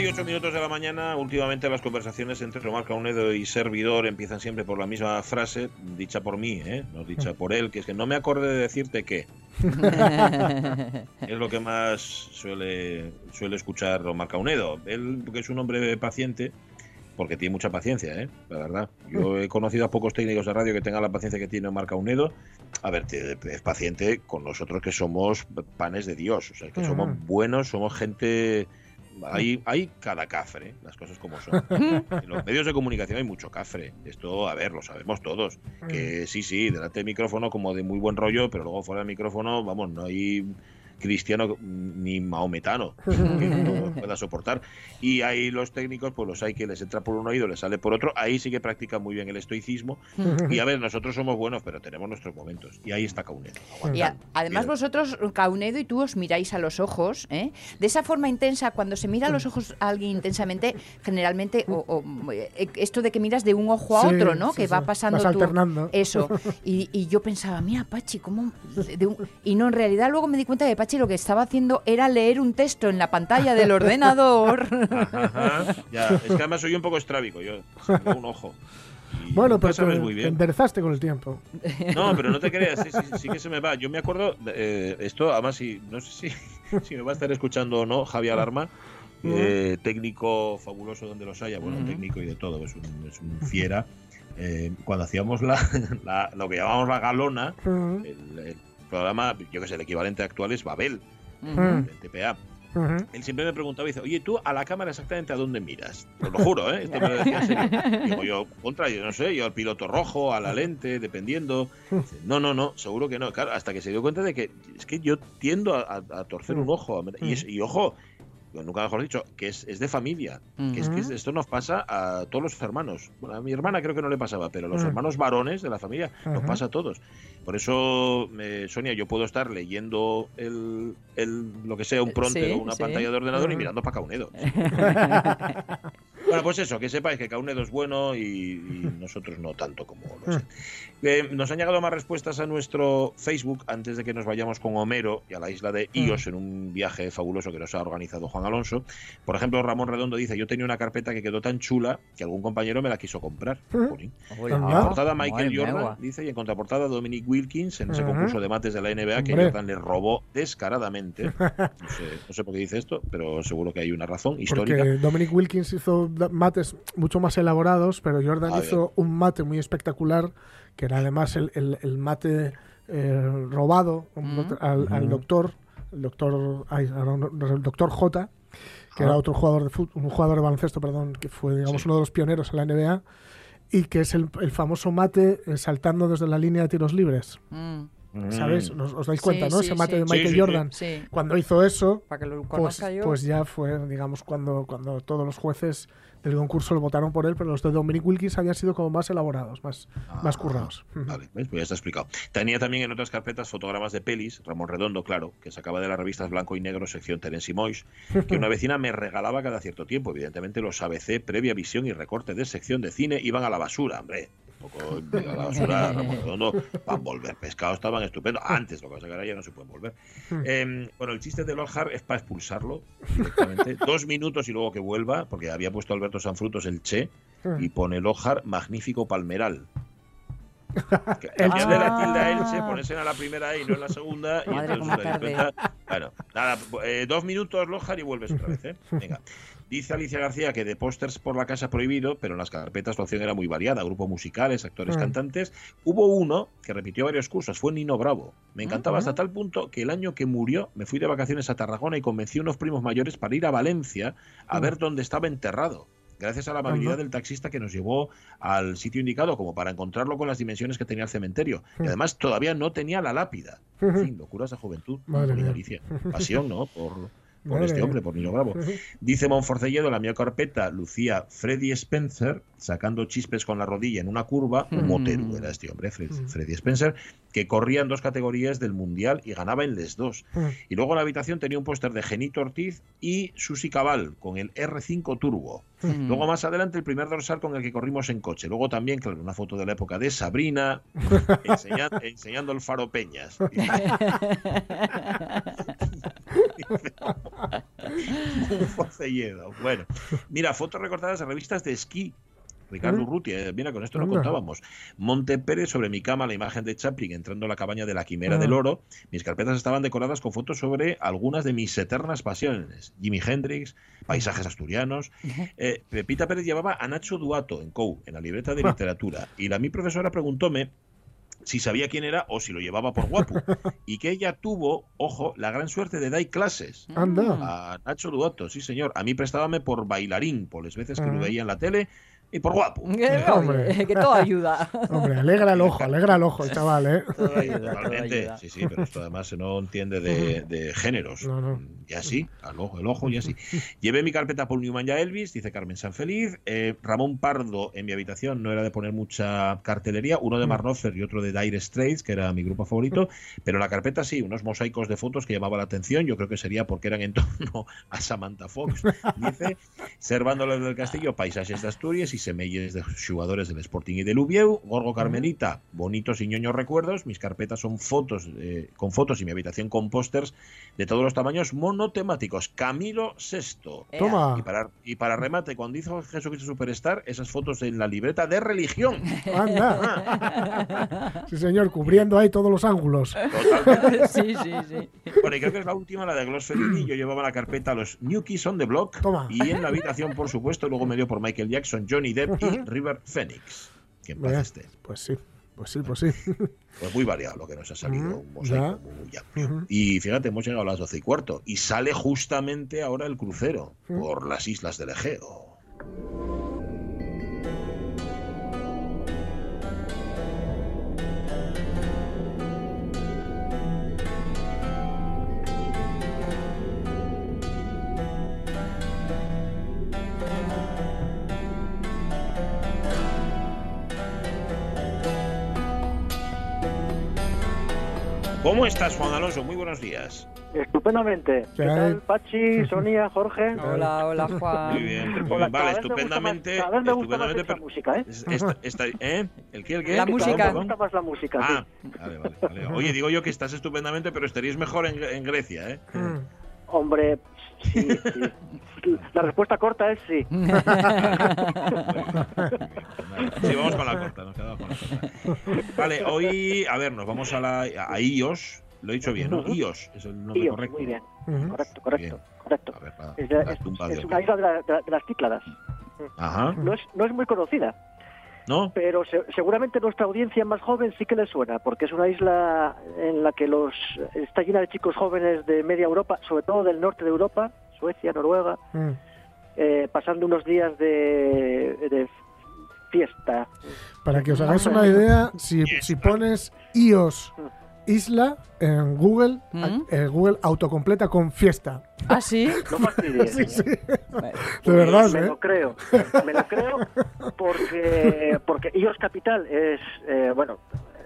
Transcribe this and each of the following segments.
Las 12 y 8 minutos de la mañana, últimamente las conversaciones entre Omar Caunedo y servidor empiezan siempre por la misma frase, dicha por mí, ¿eh? no dicha por él, que es que no me acordé de decirte qué. es lo que más suele, suele escuchar Omar Caunedo. Él, que es un hombre paciente, porque tiene mucha paciencia, ¿eh? la verdad. Yo he conocido a pocos técnicos de radio que tengan la paciencia que tiene Omar Caunedo. A ver, es paciente con nosotros que somos panes de Dios, o sea, que somos buenos, somos gente... Hay, hay cada cafre, las cosas como son. En los medios de comunicación hay mucho cafre. Esto, a ver, lo sabemos todos. Que sí, sí, delante del micrófono como de muy buen rollo, pero luego fuera del micrófono, vamos, no hay cristiano ni maometano que no pueda soportar. Y ahí los técnicos, pues los hay que les entra por un oído, les sale por otro. Ahí sí que practican muy bien el estoicismo. Y a ver, nosotros somos buenos, pero tenemos nuestros momentos. Y ahí está Caunedo. Y a- además vosotros, Caunedo y tú os miráis a los ojos, ¿eh? De esa forma intensa, cuando se mira a los ojos a alguien intensamente, generalmente, o, o, eh, esto de que miras de un ojo a Sí, otro, ¿no? sí, que va pasando Vas tú- alternando. Eso. Y, y yo pensaba, mira, Pachi, ¿cómo...? de- un- Y no, en realidad luego me di cuenta de que Pachi lo que estaba haciendo era leer un texto en la pantalla del ordenador. Ajá, ya. Es que además soy un poco estrábico, yo. Tengo un ojo. Y Bueno, pero sabes te, muy te bien. enderezaste con el tiempo. No, pero no te creas, sí, sí, sí que se me va. Yo me acuerdo, eh, esto, además, si, no sé si, si me va a estar escuchando o no, Javier Alarma, eh, técnico fabuloso donde los haya, bueno, técnico y de todo, es un, es un fiera. Eh, cuando hacíamos la, la- lo que llamábamos la galona, Ujú, el, el programa, yo que sé, el equivalente actual es Babel, el TPA. Él siempre me preguntaba, dice, oye, tú a la cámara exactamente a dónde miras. Te lo juro, ¿eh? Esto me lo decía en serio. Digo yo, contra, yo no sé, yo al piloto rojo, a la lente, dependiendo. Dice, no, no, no, seguro que no. Claro, hasta que se dio cuenta de que es que yo tiendo a, a- a torcer un ojo. a- Y, es- y ojo, nunca mejor dicho, que es, es de familia. Que es que esto nos pasa a todos los hermanos. Bueno, a mi hermana creo que no le pasaba, pero a los Ujú. hermanos varones de la familia nos pasa a todos. Por eso, eh, Sonia, yo puedo estar leyendo el, el- lo que sea, un pronter Sí, o una sí. pantalla de ordenador y mirando para Caunedo. Bueno, pues eso, que sepáis que Caunedo es bueno y, y nosotros no tanto como lo sé. Eh, nos han llegado más respuestas a nuestro Facebook antes de que nos vayamos con Homero y a la isla de Ios en un viaje fabuloso que nos ha organizado Juan Alonso. Por ejemplo, Ramón Redondo dice, yo tenía una carpeta que quedó tan chula que algún compañero me la quiso comprar. Jolín. En portada Michael Madre Jordan, dice, y en contraportada Dominic Wilkins en ese concurso de mates de la NBA que Hombre. Jordan le robó descaradamente. No sé, no sé por qué dice esto, pero seguro que hay una razón histórica. Porque Dominic Wilkins hizo mates mucho más elaborados, pero Jordan A hizo un mate muy espectacular, que era además el, el- el mate eh, robado Mm. al, al doctor, el doctor, ay, el doctor J, que era Ah. otro jugador de fut- un jugador de baloncesto, perdón, que fue digamos Sí. uno de los pioneros en la NBA y que es el, el famoso mate eh, saltando desde la línea de tiros libres. Mm, ¿Sabes? Mm. ¿Os, os dais Sí, cuenta, no? sí, Ese mate sí. de Sí, Michael sí, sí. Jordan. sí, Cuando hizo eso, para que lo pues, pues ya fue, digamos, cuando, cuando todos los jueces del concurso lo votaron por él, pero los de Dominic Wilkins habían sido como más elaborados, más, más currados. Ah, Vale, ¿ves? Pues ya está explicado. Tenía también en otras carpetas fotogramas de pelis, Ramón Redondo, claro, que sacaba de las revistas Blanco y Negro, sección Terence y Moix, que una vecina me regalaba cada cierto tiempo. Evidentemente los ABC, previa visión y recorte de sección de cine, iban a la basura, hombre. Un poco a la basura, Ramón Redondo, para volver pescado, estaban estupendos. Antes, lo que pasa que ahora ya no se pueden volver. Eh, bueno, el chiste de Lockhart es para expulsarlo directamente. Dos minutos y luego que vuelva, porque había puesto Alberto Sanfrutos el Che, y pone Lockhart, magnífico palmeral. Que cambiarle la Ah. tilde a Elche, ponerse en la primera E y no en la segunda. y Madre, entonces cuenta. Bueno, nada, eh, dos minutos, Lojar, y vuelves otra vez. ¿eh? Venga. Dice Alicia García que de pósters por la casa prohibido, pero en las carpetas la opción era muy variada. Grupos musicales, actores, Mm. cantantes. Hubo uno que repitió varios cursos, fue Nino Bravo. Me encantaba hasta tal punto que el año que murió me fui de vacaciones a Tarragona y convencí a unos primos mayores para ir a Valencia a Mm. ver dónde estaba enterrado. Gracias a la amabilidad del taxista que nos llevó al sitio indicado como para encontrarlo con las dimensiones que tenía el cementerio. Y además todavía no tenía la lápida. En fin, locuras de juventud. Madre. Pasión, ¿no? Por, por Madre este hombre, por Nino Bravo. Dice Monforcelledo, en la mía carpeta lucía Freddy Spencer sacando chispes con la rodilla en una curva, un Mm. motero era este hombre, Fred- Mm. Freddy Spencer, que corría en dos categorías del Mundial y ganaba en les dos. Mm. Y luego en la habitación tenía un póster de Genito Ortiz y Susi Cabal con el R5 Turbo. Mm. Luego más adelante el primer dorsal con el que corrimos en coche. Luego también, claro, una foto de la época de Sabrina enseña- enseñando el faro Peñas. Un forcelledo. Bueno, mira, fotos recortadas de revistas de esquí. Ricardo. Urrutia, eh, mira, con esto no contábamos. Monte Pérez sobre mi cama, la imagen de Chaplin entrando a la cabaña de la Quimera Ah. del Oro. Mis carpetas estaban decoradas con fotos sobre algunas de mis eternas pasiones. Jimi Hendrix, paisajes asturianos. Eh, Pepita Pérez llevaba a Nacho Duato en COU, en la libreta de Ah. literatura. Y la mi profesora preguntóme si sabía quién era o si lo llevaba por guapo. Y que ella tuvo, ojo, la gran suerte de dar clases Anda. a Nacho Duato, sí señor. A mí prestábame por bailarín, por las veces que lo Ah. veía en la tele y por guapo. Eh, Hombre. que todo ayuda. Hombre, alegra el ojo, alegra el ojo el chaval, ¿eh? Todo ayuda, todo Totalmente, ayuda. sí, sí, pero esto además se no entiende de, de géneros. No, no. Y así, al ojo, el ojo y así. Llevé mi carpeta Paul Newman y a Elvis, dice Carmen Sanfeliz. Eh, Ramón Pardo en mi habitación no era de poner mucha cartelería, uno de Mm. Marnofer y otro de Dire Straits, que era mi grupo favorito, pero la carpeta sí, unos mosaicos de fotos que llamaban la atención. Yo creo que sería porque eran en torno a Samantha Fox. Dice, Servándoles del Castillo, paisajes de Asturias y semelles de jugadores del Sporting y del Ubieu. Gorgo Carmelita, bonitos y ñoños recuerdos. Mis carpetas son fotos eh, con fotos y mi habitación con pósters de todos los tamaños monotemáticos. Camilo. Toma. Y para, y para remate, cuando hizo Jesucristo Superstar, esas fotos en la libreta de religión. Anda. Sí, señor, cubriendo ahí todos los ángulos. Totalmente. Sí, sí, sí. Bueno, y creo que es la última, la de Gloss Fellini. Yo llevaba la carpeta a los New Kids on the Block. Toma. Y en la habitación, por supuesto, luego me dio por Michael Jackson, Johnny Depp y River Phoenix. Que en paz esté. Pues sí, pues sí, pues sí. Pues muy variado lo que nos ha salido, un mosaico ya. muy, amplio. Y fíjate, hemos llegado a las 12 y cuarto. Y sale justamente ahora el crucero por las islas del Egeo. ¿Cómo estás, Juan Alonso? Muy buenos días. Estupendamente. ¿Qué tal, Pachi, Sonia, Jorge? Hola, hola, Juan. Muy bien, muy Hola, bien. Vale, cada vez me gusta más- estupendamente. Cada vez me gusta más estupendamente esta música, ¿eh? es- esta- esta- ¿eh? ¿El qué? ¿El qué? La música. Me gusta más la música, Ah, sí. vale, vale, vale. Oye, digo yo que estás estupendamente, pero estaríais mejor en, en Grecia, ¿eh? Mm. Hombre, sí, sí. La respuesta corta es sí. Sí, vamos con la corta, nos quedamos con la corta. Vale, hoy, a ver, nos vamos a la a iOS, lo he dicho bien, ¿no? IOS es el nombre correcto. muy bien. Correcto, correcto, correcto. A ver, la, Es, la una isla de, la- de la- de las Cícladas. Ajá, No es, no es muy conocida, ¿no? pero se- seguramente nuestra audiencia más joven sí que le suena, porque es una isla en la que los está llena de chicos jóvenes de media Europa, sobre todo del norte de Europa, Suecia, Noruega, Mm. eh, pasando unos días de, de fiesta. Para que os hagáis una idea, si, si pones iOS isla en Google, ¿Mm? eh, Google autocompleta con fiesta. ¿Ah, sí? No fastidies. Sí, De verdad, me ¿eh? lo creo, me lo creo porque porque IOS Capital es eh, bueno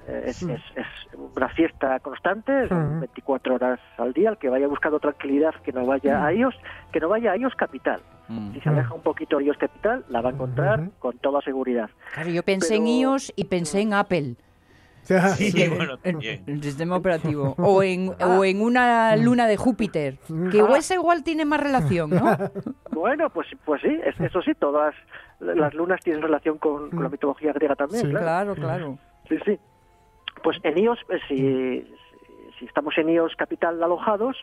es, es, es una fiesta constante, son Ujú. 24 horas al día, el que vaya buscando tranquilidad que no vaya a IOS, que no vaya a IOS Capital. mm. Si se aleja un poquito de IOS Capital, la va a encontrar con toda seguridad. Claro, yo pensé en iOS y pensé en Apple. Sí, sí. bueno, El, también. el sistema operativo. O en, o en una luna de Júpiter. Que igual, esa igual tiene más relación, ¿no? Bueno, pues pues sí, es- eso sí, todas las lunas tienen relación con, con la mitología griega también, Sí. claro. Claro, claro. Sí, sí. Pues en IOS, eh, si, si estamos en IOS Capital alojados,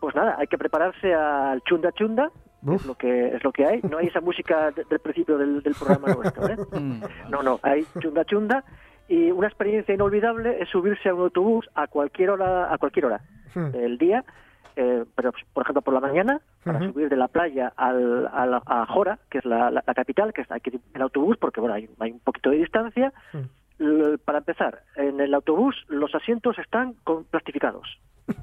pues nada, hay que prepararse al chunda chunda, Uf. es lo que es lo que hay. No hay esa música de- del principio del, del programa nuestro, ¿eh? Mm. No, no, hay chunda chunda y una experiencia inolvidable es subirse a un autobús a cualquier hora, a cualquier hora Hmm. del día, eh, pero por ejemplo por la mañana para subir de la playa al, al- a Jora, que es la, la- la capital, que está aquí en autobús porque bueno hay, hay un poquito de distancia. Hmm. Para empezar, en el autobús los asientos están con plastificados.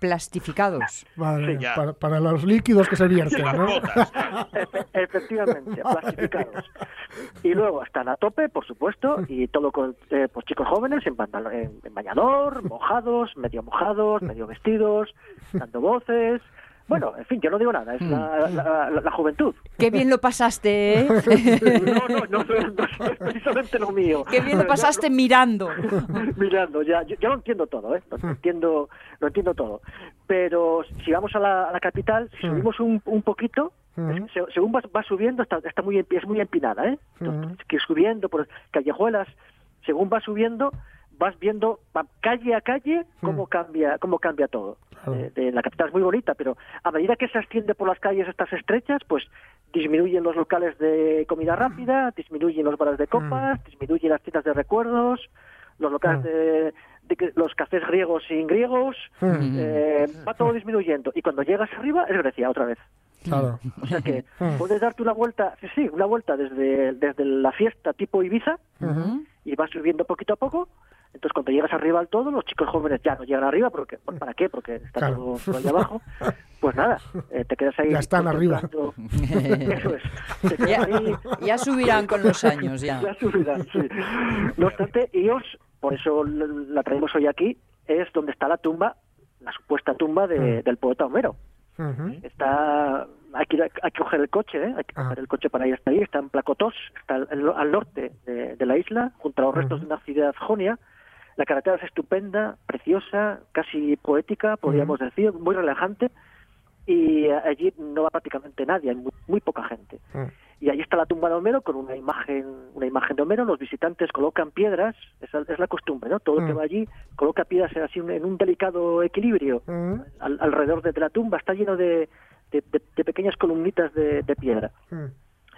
Plastificados. Sí, ya. para, para los líquidos que se vierten, ¿no? Efe- Efectivamente, plastificados. Y luego están a tope, por supuesto, y todo con eh, pues chicos jóvenes en, pantalón- en, en bañador, mojados, medio mojados, medio vestidos, dando voces. Bueno, en fin, yo no digo nada, es la, la- la- la juventud. Qué bien lo pasaste, ¿eh? No, no, no, no es precisamente lo mío. Qué bien lo pasaste mirando. mirando ya yo, yo lo entiendo todo ¿eh? lo entiendo lo entiendo todo pero si vamos a la, a la capital si Hmm. subimos un, un poquito Hmm. es- se- según va, va subiendo está, está muy empi- es muy empinada eh Entonces, que subiendo por callejuelas según va subiendo vas viendo calle a calle cómo Hmm. cambia cómo cambia todo Claro. Eh, de- la capital es muy bonita pero a medida que se extiende por las calles estas estrechas pues disminuyen los locales de comida rápida disminuyen los bares de copas disminuyen las tiendas de recuerdos los locales Mm. de, los cafés griegos sin griegos Mm. eh, va todo disminuyendo y cuando llegas arriba es Grecia otra vez Claro. o sea que puedes darte una vuelta sí sí una vuelta desde desde la fiesta tipo Ibiza y vas subiendo poquito a poco entonces cuando llegas arriba al todo los chicos jóvenes ya no llegan arriba porque pues, para qué porque está Claro. todo, todo ahí abajo pues nada eh, te quedas ahí Ya están arriba. eso es Ya, ahí ya subirán con los años, ya. la subida, sí. No obstante, ellos, por eso la traemos hoy aquí, es donde está la tumba, la supuesta tumba de- Mm. del poeta Homero. Está, hay que, ir a- hay que coger el coche, ¿eh? hay que Ah. coger el coche para ir hasta ahí, está en Placotos, está al, norte de, de la isla, junto a los restos de una ciudad jonia. La carretera es estupenda, preciosa, casi poética, podríamos decir, muy relajante, y eh, allí no va prácticamente nadie, hay muy, muy poca gente. Mm. Y ahí está la tumba de Homero con una imagen, una imagen de Homero. Los visitantes colocan piedras, esa es la costumbre, ¿no? Todo el que Mm. va allí coloca piedras así en un delicado equilibrio Mm. al- alrededor de, de la tumba. Está lleno de, de- de- de pequeñas columnitas de, de piedra.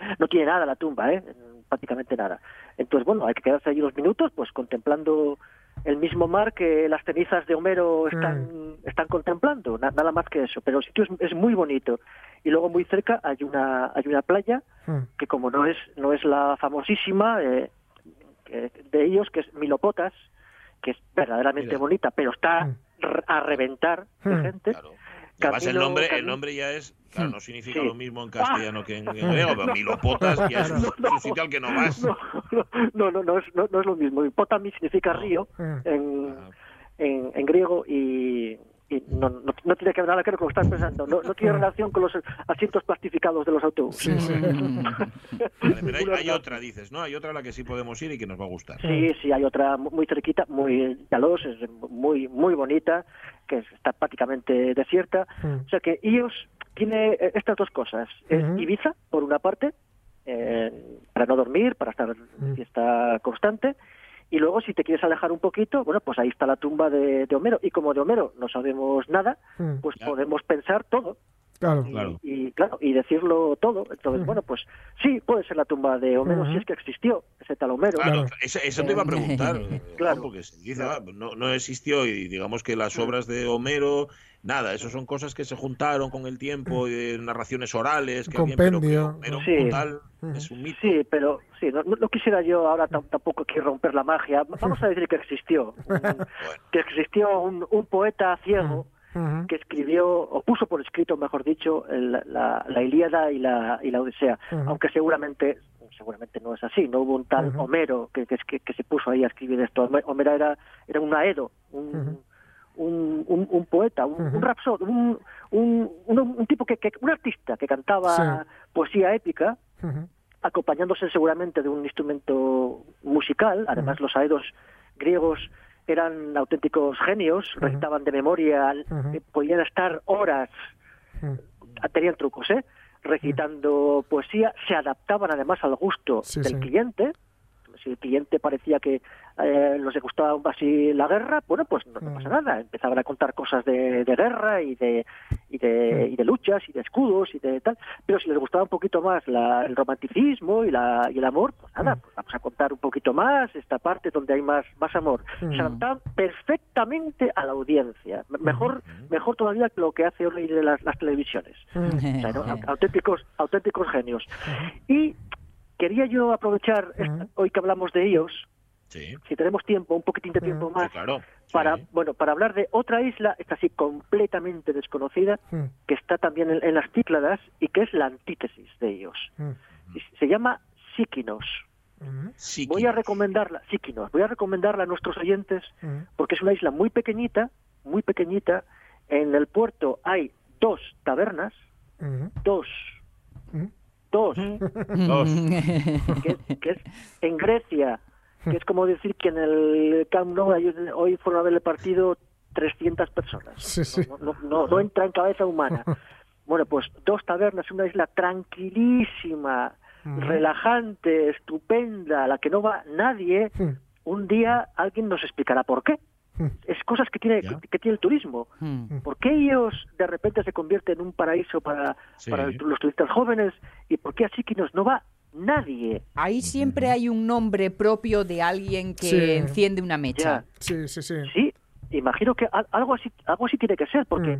Mm. No tiene nada la tumba, ¿eh? Prácticamente nada. Entonces, bueno, hay que quedarse allí unos minutos, pues contemplando el mismo mar que las cenizas de Homero están, están contemplando, na- nada más que eso. Pero el sitio es, es muy bonito. Y luego muy cerca hay una, hay una playa Mm. que como no es no es la famosísima eh, que- de ellos que es Milopotas que es verdaderamente Mira. bonita pero está Mm. r- a reventar de Mm. gente Claro. Además el Camino- nombre, el nombre ya es, claro, no significa Sí. lo mismo en castellano que en, en griego, pero Milopotas ya es un, es un sitio al que no vas. no, no, no, no es, no, no es lo mismo. Hipotami significa No. río en, Ah, en, en griego y, y no, no, no tiene que ver nada que ver con lo que estás pensando. No, no tiene relación con los asientos plastificados de los autobuses. Sí, sí. Vale, pero hay, otra, dices, ¿no? Hay otra a la que sí podemos ir y que nos va a gustar. Sí, sí, hay otra mu- muy cerquita, muy Yalos, es muy muy bonita, que es- está prácticamente desierta. Mm. O sea que Ios tiene eh, estas dos cosas. Es. Ibiza, por una parte, eh, para no dormir, para estar en Mm. fiesta constante. Y luego, si te quieres alejar un poquito, bueno, pues ahí está la tumba de, de Homero. Y como de Homero no sabemos nada, Mm. pues podemos pensar todo. Claro. Y, Claro. y, claro, y decirlo todo. Entonces, bueno, pues sí, puede ser la tumba de Homero si es que existió ese tal Homero. Claro, Claro. Eso, eso te iba a preguntar, eh, Claro. Porque se dice, ah, no, no existió y digamos que las obras de Homero, nada, eso son cosas que se juntaron con el tiempo, y narraciones orales, que alguien, pero que Compendio. Homero Sí. tal es un mito. Sí, pero sí, no, quisiera yo ahora tam- tampoco aquí romper la magia. Vamos a decir que existió. un- que existió un, un poeta ciego Que escribió, o puso por escrito, mejor dicho, el- la, la Ilíada y la, y la Odisea. Aunque seguramente seguramente no es así. No hubo un tal. Homero que, que, que- que se puso ahí a escribir esto. Homer- Homero era, era un aedo, un, un, un- un poeta, un, Ujú. un rapsod, un, un, tipo que, que- un artista que cantaba Sí. poesía épica acompañándose seguramente de un instrumento musical. Además, los aedos griegos eran auténticos genios, recitaban de memoria, eh, podían estar horas, Ujú. tenían trucos, ¿eh? recitando poesía, se adaptaban además al gusto Sí, del sí. cliente. Si el cliente parecía que eh, les gustaba así la guerra, bueno, pues no, no pasa nada. Empezaban a contar cosas de, de guerra y de, y, de, y de luchas y de escudos y de tal. Pero si les gustaba un poquito más la- el romanticismo y, la, y el amor, pues nada, pues vamos a contar un poquito más esta parte donde hay más, más amor. Se adaptaban perfectamente a la audiencia. Mejor, mejor todavía que lo que hace hoy de las, las televisiones. O sea, ¿no? Au- auténticos, auténticos genios. Y quería yo aprovechar esta- hoy que hablamos de ellos, Sí, si tenemos tiempo, un poquitín de tiempo más, claro. para Sí. bueno para hablar de otra isla, esta sí completamente desconocida, que está también en, en las Cícladas y que es la antítesis de ellos. Se llama Síquinos. Voy a recomendarla, Síquinos, voy a recomendarla a nuestros oyentes porque es una isla muy pequeñita, muy pequeñita. En el puerto hay dos tabernas, dos, dos, Dos. que, que es en Grecia, que es como decir que en el Camp Nou hay- hoy fueron a ver el partido 300 personas. Sí, sí. No, no, no, no entra en cabeza humana. Bueno, pues dos tabernas, una isla tranquilísima, relajante, estupenda, a la que no va nadie. Un día alguien nos explicará por qué. Es cosas que tiene, que tiene el turismo. Mm. ¿Por qué ellos de repente se convierten en un paraíso para, Sí. para los turistas jóvenes? ¿Y por qué así que nos no va nadie? Ahí siempre hay un nombre propio de alguien que Sí. enciende una mecha. Ya. Sí, sí, sí. Sí, imagino que al- algo así, algo así tiene que ser, porque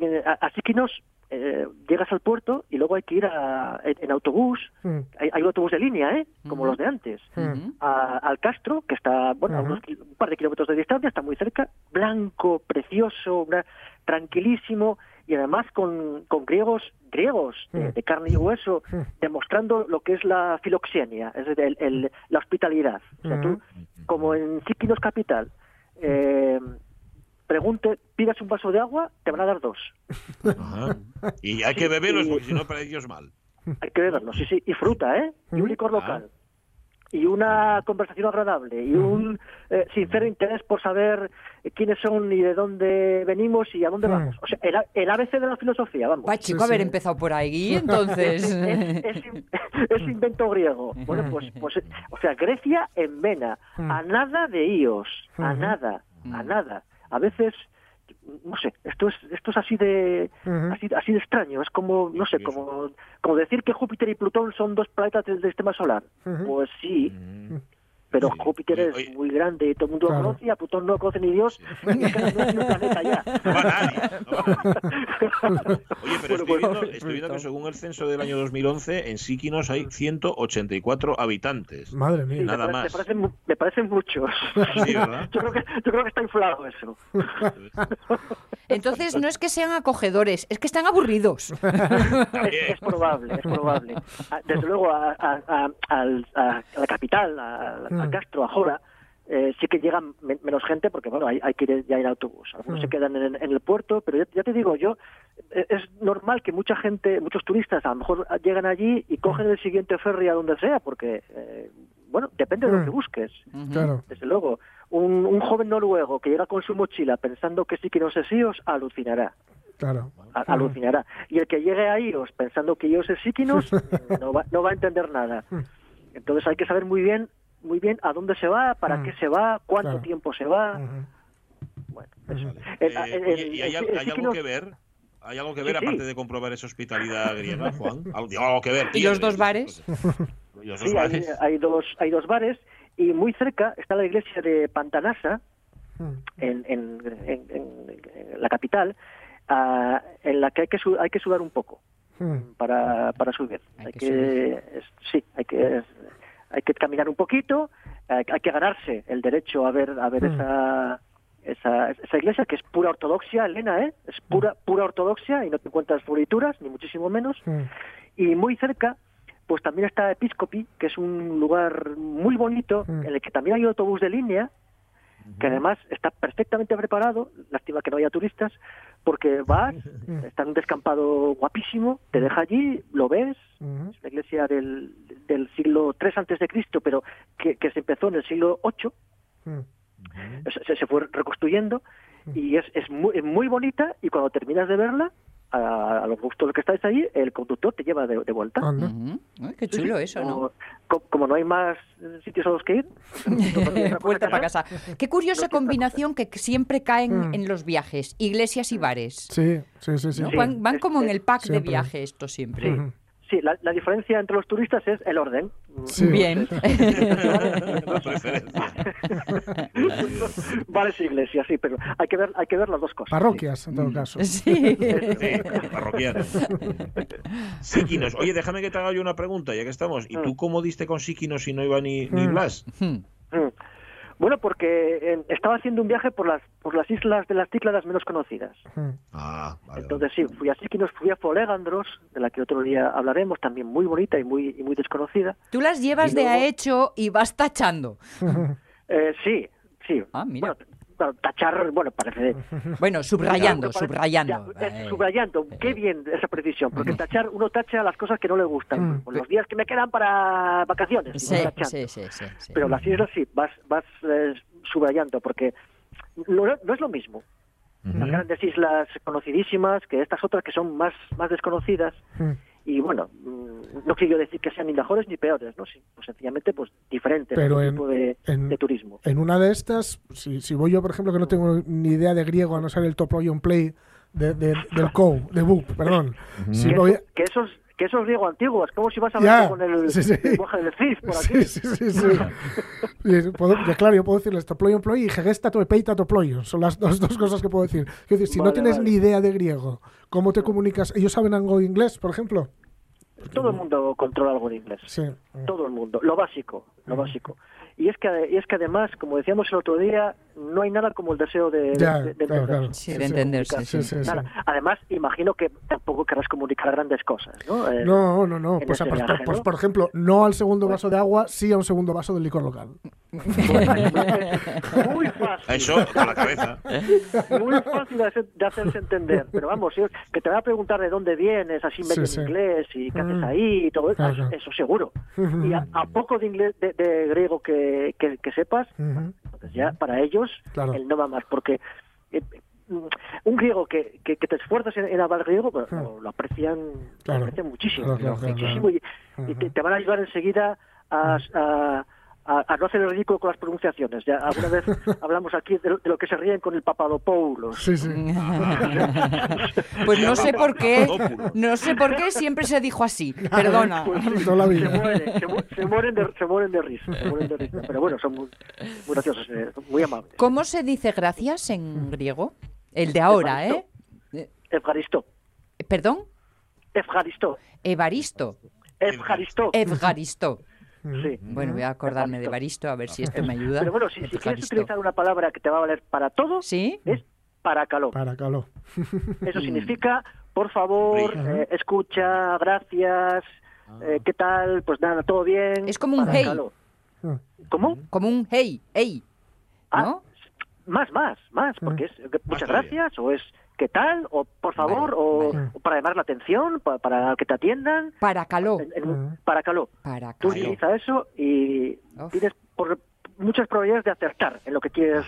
eh, a- así que nos eh, llegas al puerto y luego hay que ir a- en, en autobús. Mm. Hay, hay un autobús de línea, ¿eh? Como los de antes. A- al Castro, que está bueno, a unos kil- un par de kilómetros de distancia, está muy cerca, blanco, precioso, una- tranquilísimo y además con, con griegos griegos de, Mm. de carne y hueso, demostrando lo que es la filoxenia, es decir, el- el- la hospitalidad. O sea, tú, como en Síquinos Capital, eh, pregunte, pidas un vaso de agua, te van a dar dos. Ajá. Y hay que beberlos porque si no, para ellos mal. Hay que beberlo, sí, sí. Y fruta, ¿eh? Y un licor local. Y una conversación agradable. Y un eh, sincero interés por saber quiénes son y de dónde venimos y a dónde vamos. O sea, el, a- el ABC de la filosofía, vamos. Va, chico, Sí, haber sí. empezado por ahí, entonces. es, es in- es invento griego. Bueno, pues, pues, o sea, Grecia en vena, a nada de Ios, a nada, a nada. A veces, no sé, esto es, esto es así de, así, así de extraño. Es como, no sé, como, como decir que Júpiter y Plutón son dos planetas del sistema solar. Pues sí. Pero Sí. Júpiter es oye. muy grande y todo el mundo Claro. lo conoce y a Plutón no lo conoce ni Dios. Es no es ni un planeta ya. No va nadie. no va nadie. Oye, pero estoy, viendo, pues, estoy viendo que según el censo del año 2011, en Síquinos hay 184 habitantes. Madre Sí, mía. me, Nada parece- más. me parecen, me parecen muchos. Sí, ¿verdad? yo, creo que, yo creo que está inflado eso. Entonces no es que sean acogedores, es que están aburridos. Es, es probable, es probable. Ah, Desde luego, a, a- a- a la capital, a, a Mm. Castro, a Jora, eh, sí que llegan men- menos gente porque, bueno, hay, hay que ir ya en autobús. Algunos Mm. se quedan en, en el puerto, pero ya, ya te digo, yo eh, es normal que mucha gente, muchos turistas, a lo mejor llegan allí y cogen el siguiente ferry a donde sea, porque, eh, bueno, depende de lo Mm. que busques. Claro. Desde luego, un, un joven noruego que llega con su mochila pensando que sí que no sé alucinará. Claro. a- alucinará. Y el que llegue a Ios pensando que Ios es Síquinos, no va, no va a entender nada. Entonces hay que saber muy bien muy bien a dónde se va, para Mm. qué se va, cuánto Claro. tiempo se va. Bueno, eso. El- Eh, el- ¿y hay, algo que ver? ¿Hay algo que ver, sí. aparte de comprobar esa hospitalidad griega, Juan? Algo, que ver. ¿Y los dos bares? Y los dos Sí, hay, bares. hay dos hay dos bares y muy cerca está la iglesia de Pantanasa Mm. en, en, en- en- en la capital, ah, en la que hay que su- hay que sudar un poco. Mm. para, para subir. Hay Hay, que que, es- sí, hay que hay que caminar un poquito, hay, hay que ganarse el derecho a ver a ver Mm. esa, esa esa iglesia que es pura ortodoxia, Elena, ¿eh? Es pura pura ortodoxia y no te encuentras florituras ni muchísimo menos. Mm. Y muy cerca pues también está Episcopi, que es un lugar muy bonito Mm. en el que también hay autobús de línea que además está perfectamente preparado, lástima que no haya turistas, porque vas, está en un descampado guapísimo, te deja allí, lo ves, es una iglesia del, del siglo III antes de Cristo, pero que, que se empezó en el siglo VIII, se, se fue reconstruyendo y es, es, muy, es muy bonita y cuando terminas de verla, a, a los gustos que estáis allí, el conductor te lleva de, de vuelta. Anda. Ujú. Ay, qué chulo eso, ¿no? Como, co- como no hay más sitios a los que ir, no Vuelta para casa. Qué curiosa combinación que siempre caen Mm. en los viajes, iglesias y bares. Sí, sí, sí, sí. ¿no? Sí. Van, van como en el pack de viaje esto siempre. Ujú. Sí, la, la diferencia entre los turistas es el orden. Sí. Bien. E iglesias, sí, pero hay que ver, hay que ver las dos cosas. Parroquias, en todo caso. sí. Sí, parroquianos. Síquinos. Oye, déjame que te haga yo una pregunta, ya que estamos. ¿Y tú cómo diste con Síquinos si no iba ni, ni Mm. Blas? Bueno, porque eh, estaba haciendo un viaje por las por las islas de las Cícladas menos conocidas. Ah, vale. Entonces sí, fui a Síquinos, fui a Folegandros, de la que otro día hablaremos, también muy bonita y muy y muy desconocida. Tú las llevas Y de a hecho y vas tachando. Eh, sí, sí. Ah, mira. Bueno, tachar, bueno, parece... Bueno, subrayando, parece- subrayando. ya, eh, Eh, subrayando, qué bien esa precisión, porque tachar, uno tacha las cosas que no le gustan, Mm. los días que me quedan para vacaciones. Sí, sí, sí, sí, sí. Pero las islas sí, vas, vas eh, subrayando, porque no, no es lo mismo. Las grandes islas conocidísimas que estas otras que son más, más desconocidas. Y bueno, mm, no quiero decir que sean ni mejores ni peores, ¿no? Pues sencillamente pues diferentes Pero otro en- tipo de, en- de turismo. En una de estas, si, si voy yo, por ejemplo, que no tengo ni idea de griego, a no ser el top on play de, de- del COU, de BUP, perdón. Si que, voy- eso- que esos que esos griego antiguos, como si vas a Ya, hablar con el, sí, sí. el monje del CIS por aquí. Sí, sí, sí, sí. Y puedo- ya, claro, yo puedo decirles toploion ploi y gegesta toepeita toploion. Son las dos, dos cosas que puedo decir. Quiero decir, si no Vale, tienes vale. ni idea de griego, ¿cómo te comunicas? ¿Ellos saben algo de inglés, por ejemplo? Todo el mundo controla algo de inglés. Sí. Todo el mundo. Lo básico, lo básico. Y es que y es que además, como decíamos el otro día, no hay nada como el deseo de, Ya, de- de claro, entenderse. claro. Sí, de entenderse, Sí, sí, sí. Nada. Además, imagino que tampoco querrás comunicar grandes cosas, ¿no? Eh, No, no, no. Pues, viaje, pues, ¿no? por ejemplo, no al segundo vaso de agua, sí a un segundo vaso de licor local. Muy fácil. Eso, con la cabeza. Muy fácil de, hacer- de hacerse entender. Pero vamos, que te va a preguntar de dónde vienes, así medio Sí, sí. en inglés, y qué haces Mm. ahí, y todo eso, Claro, eso seguro. Y a, a poco de inglés, de, de griego que, que- que sepas, entonces ya para ellos Claro. el no va más, porque eh, mm, un griego que, que, que te esfuerzas en, en hablar griego, pues, lo, aprecian, Claro. lo aprecian muchísimo, muchísimo, y, y te, te van a ayudar enseguida a, a- a- a no hacer el ridículo con las pronunciaciones. Ya alguna vez hablamos aquí de lo, de lo que se ríen con el Papadopoulos. Sí, sí. Pues no sé por qué, no sé por qué siempre se dijo así. Perdona. Pues sí, se, mueren, se, mu- se mueren de, se mueren de risa, se mueren de risa. Pero bueno, son muy, muy graciosos, eh, muy amables. ¿Cómo se dice gracias en griego? El de ahora, ¿eh? Eh, Evgaristo, ¿Perdón? Evgaristo, Evaristo. Evgaristo. Evgaristo. Sí. Bueno, voy a acordarme de Evaristo a ver si esto me ayuda. Pero bueno, si, si quieres utilizar una palabra que te va a valer para todo, ¿Sí? es para calor. Para calor. Eso significa, por favor, eh, escucha, gracias, eh, ¿qué tal? Pues nada, todo bien. Es como un para hey. Mm. ¿Cómo? Como un hey, hey. Ah, ¿No? Más, más, más, porque es eh, muchas gracias, o es ¿qué tal? O por favor, Vale, o, vale. o para llamar la atención, pa- para, que te atiendan, Para caló. en- en- Mm. para calor. Para Tú caló. utiliza eso y Uf. tienes por muchas probabilidades de acertar en lo que quieres,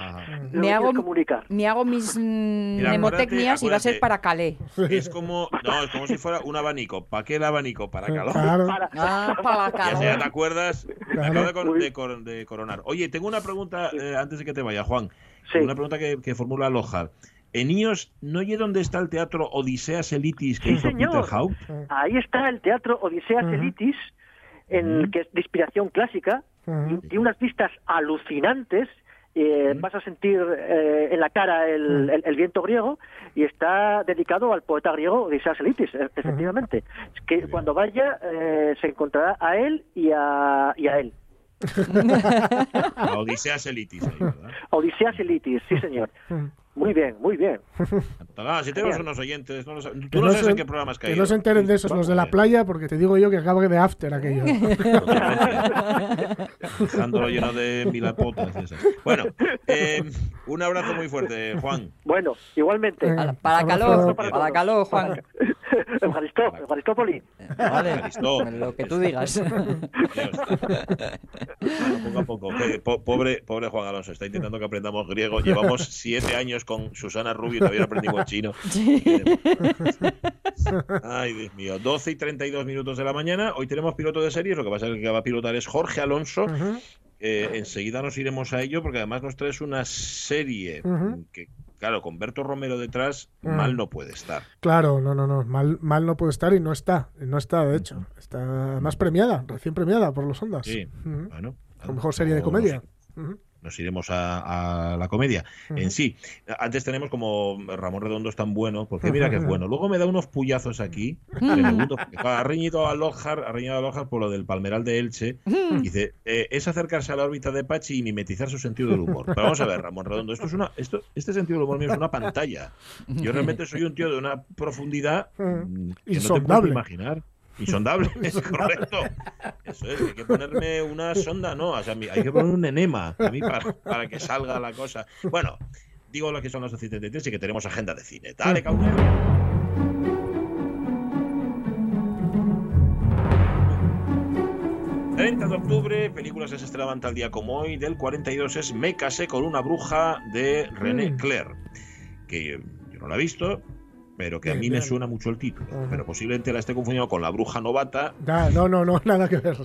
que comunicar. me hago mis mm, Mira, mnemotecnias acuérdate- y va a ser para calé. Es como, no, es como si fuera un abanico. ¿Para qué el abanico? Para calor. Claro. Para- Ah, para Ya sé, ya te caló. acuerdas. Acabo de, cor- Uy. de cor- de coronar. Oye, tengo una pregunta eh, antes de que te vaya, Juan. Sí. Una pregunta que, que formula Lojar. En IOS, ¿no oye dónde está el teatro Odiseas Elitis que Sí, hizo señor. Peter Haupt? Ahí está el teatro Odiseas. Elitis, en, que es de inspiración clásica, y tiene unas vistas alucinantes. eh. Vas a sentir eh, en la cara el, el- el viento griego y está dedicado al poeta griego Odiseas Elitis, e- efectivamente. Es que cuando vaya eh, se encontrará a él y a, y a él. Odiseas Elitis. ahí, ¿verdad? Odiseas Elitis, sí señor. Muy bien, muy bien. Ah, si tenemos unos oyentes, no sab- Que tú no, no sabes se- en qué programa has Que caído. no se enteren de esos los de la playa, porque te digo yo que acabe de after aquello. Dejándolo lleno de milapotas. esas. Bueno, eh, un abrazo muy fuerte, Juan. Bueno, igualmente. Para calor, para calor, Juan. Eucaristó, Eucaristópoli. Vale, Evaristo. lo que tú digas. Poco a poco. Pobre, pobre Juan Alonso, está intentando que aprendamos griego. Llevamos siete años con Susana Rubio y todavía no aprendimos chino. Ay, Dios mío. 12 y 32 minutos de la mañana. Hoy tenemos piloto de series. Lo que pasa es que el que va a pilotar es Jorge Alonso. Eh, enseguida nos iremos a ello porque además nos traes una serie que, claro, con Berto Romero detrás, Mm. mal no puede estar. Claro, no, no, no. Mal, mal no puede estar y no está. No está, de hecho. Está más premiada, recién premiada por los Ondas. Sí, Ujú. bueno. Con mejor serie de comedia. Ujú. Nos iremos a, a la comedia en sí. Antes tenemos como Ramón Redondo es tan bueno, porque mira que es bueno. Luego me da unos puyazos aquí, ha reñido a Lojar, ha reñido a Lojar por lo del Palmeral de Elche. Dice, eh, es acercarse a la órbita de Pachi y mimetizar su sentido del humor. Pero vamos a ver, Ramón Redondo, esto es una, esto, este sentido del humor mío es una pantalla. Yo realmente soy un tío de una profundidad mm, que no te Insondable. imaginar. Insondable, es correcto. Eso es, hay que ponerme una sonda, no, o sea, mi- hay que poner un enema a mí para, para que salga la cosa. Bueno, digo lo que son las 8.73 y que tenemos agenda de cine. Dale, cabrón. 30 de octubre, películas que se estrenaban tal día como hoy. Del 42 es Me casé con una bruja de René Mm. Clair, que yo no la he visto, pero que a Bien, mí me suena mucho el título. Pero posiblemente la esté confundiendo con la bruja novata. Da- no, no, no, nada que ver.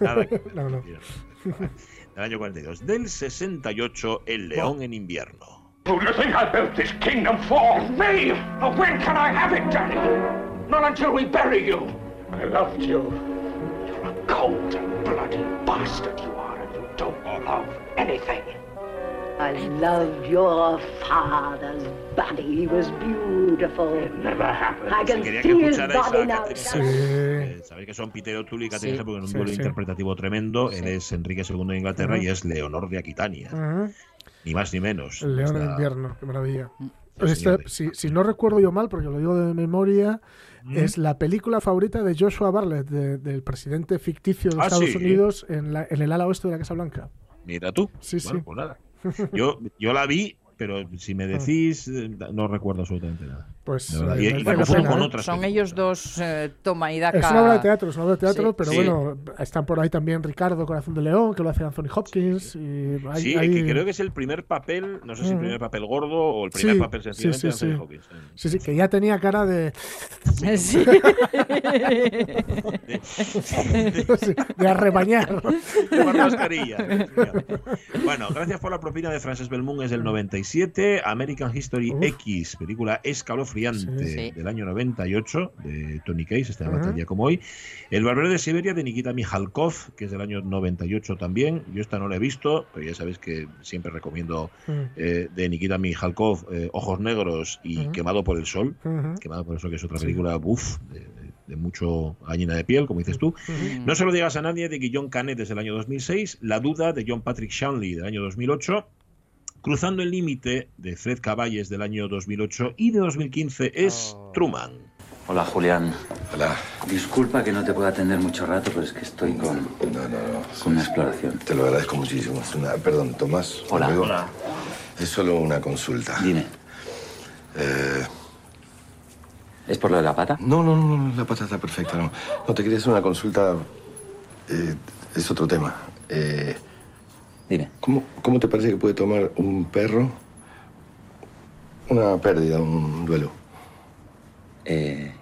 Nada que ver. No, no. Del año 42. Del 68, El León en invierno. Who do you think I built this kingdom for? Me! Oh, when can I have it, Daddy? Not until we bury you. I loved you. You're a cold and bloody bastard you are, and you don't love anything. I loved your father's body. He was beautiful. It never happened. I can Quería see que his body now. Sí. Eh, Sabéis que son Peter O'Toole y Catherine Sí. Hepburn en un duelo sí. interpretativo tremendo. Él es Enrique II de Inglaterra y es Leonor de Aquitania. Ni más ni menos. El león Está- invierno, qué maravilla. Pues esta- señor. si, si no recuerdo yo mal, porque lo digo de memoria, es la película favorita de Joshua Bartlett, de- del presidente ficticio de Ah, Estados sí. Unidos en, la- en el ala oeste de la Casa Blanca. Mira tú. Sí, Bueno, sí. pues nada. Yo, yo la vi, pero si me decís, eh, no recuerdo absolutamente nada. Pues De eh, Y- y merece la la confundo pena, con ¿eh? otras Son ellos dos, eh, toma y daca. Es una obra de teatro, es una obra de teatro, Sí. pero Sí. bueno, están por ahí también Ricardo, Corazón de León, que lo hace Anthony Hopkins. Y hay- Sí, hay- que creo que es el primer papel, no sé si el primer papel gordo o el primer Sí, papel sencillamente sí, de sí, Anthony. Hopkins. Sí, sí, que ya tenía cara de, Sí. de arrebañar. Bueno, gracias por la propina de Frances Belmont, es del 97. American History Uf. X, película escalofriante Sí. Sí. del año 98 de Tony Case, este tal día como hoy. El Barbero de Siberia de Nikita Mikhalkov, que es del año 98 también. Yo esta no la he visto, pero ya sabéis que siempre recomiendo Mm, eh, de Nikita Mikhalkov, eh, Ojos Negros y. Quemado por el Sol. Quemado por el Sol, que es otra película, uff, de, de- de mucho gallina de piel, como dices tú. ujú. No se lo digas a nadie de Guillaume Canet desde el año 2006, La duda de John Patrick Shanley del año 2008, Cruzando el límite de Fred Caballes del año 2008 y de 2015 es Truman. Hola, Julián. Hola. Disculpa que no te pueda atender mucho rato, pero es que estoy con, No, no, no. con una exploración. Te lo agradezco muchísimo. Es una- Perdón, Tomás. Hola. amigo. Hola. Es solo una consulta. Dime, Eh, ¿es por lo de la pata? no, no, no, no, la pata está perfecta. No, no te quería hacer una consulta. eh, es otro tema. Eh, Dime. ¿cómo, ¿Cómo te parece que puede tomar un perro una pérdida, un duelo? Eh,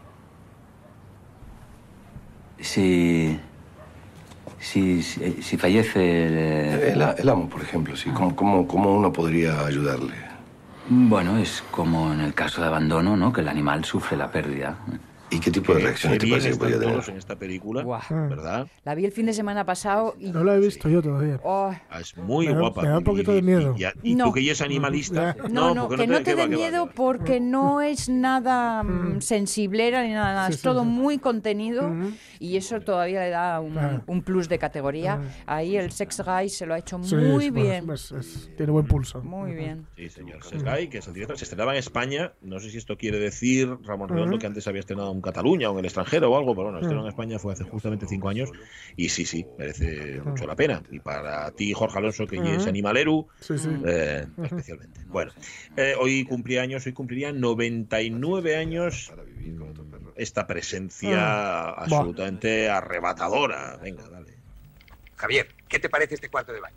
si, si, si, si fallece el, eh, El, el amo, por ejemplo, sí. ¿Cómo, cómo, cómo uno podría ayudarle? Bueno, es como en el caso de abandono, ¿no? Que el animal sufre la pérdida. ¿Y qué tipo de Qué reacciones te parece que todos tener? en esta película. ¿verdad? La vi el fin de semana pasado y. No la he visto yo todavía. Oh, Ah, Es muy Me guapa. me da un Y- poquito de y- miedo. Y, y No. tú que ya es animalista. No, no, porque que no te va, dé miedo va. porque no es nada mm, Mm. sensiblera ni nada, nada, Sí, es sí, todo sí. muy contenido Ujú. y eso todavía le da un, Claro. un plus de categoría. Ujú. Ahí el Sex Guy se lo ha hecho Sí, muy es- bien, es- es- tiene buen pulso. muy bien. Sí, señor. Que es el director, se estrenaba en España. No sé si esto quiere decir, Ramón Redondo, que antes había estrenado en Cataluña o en el extranjero o algo, pero bueno, estrenó en Ujú. España fue hace justamente cinco años. Y sí, sí, merece mucho la pena. Y para ti, Jorge Alonso, que ya es Ujú. animalero, Sí, sí. eh, especialmente. Bueno, eh, hoy cumplía años, hoy cumpliría 99 años esta presencia Ah. absolutamente arrebatadora. Venga, dale. Javier, ¿qué te parece este cuarto de baño?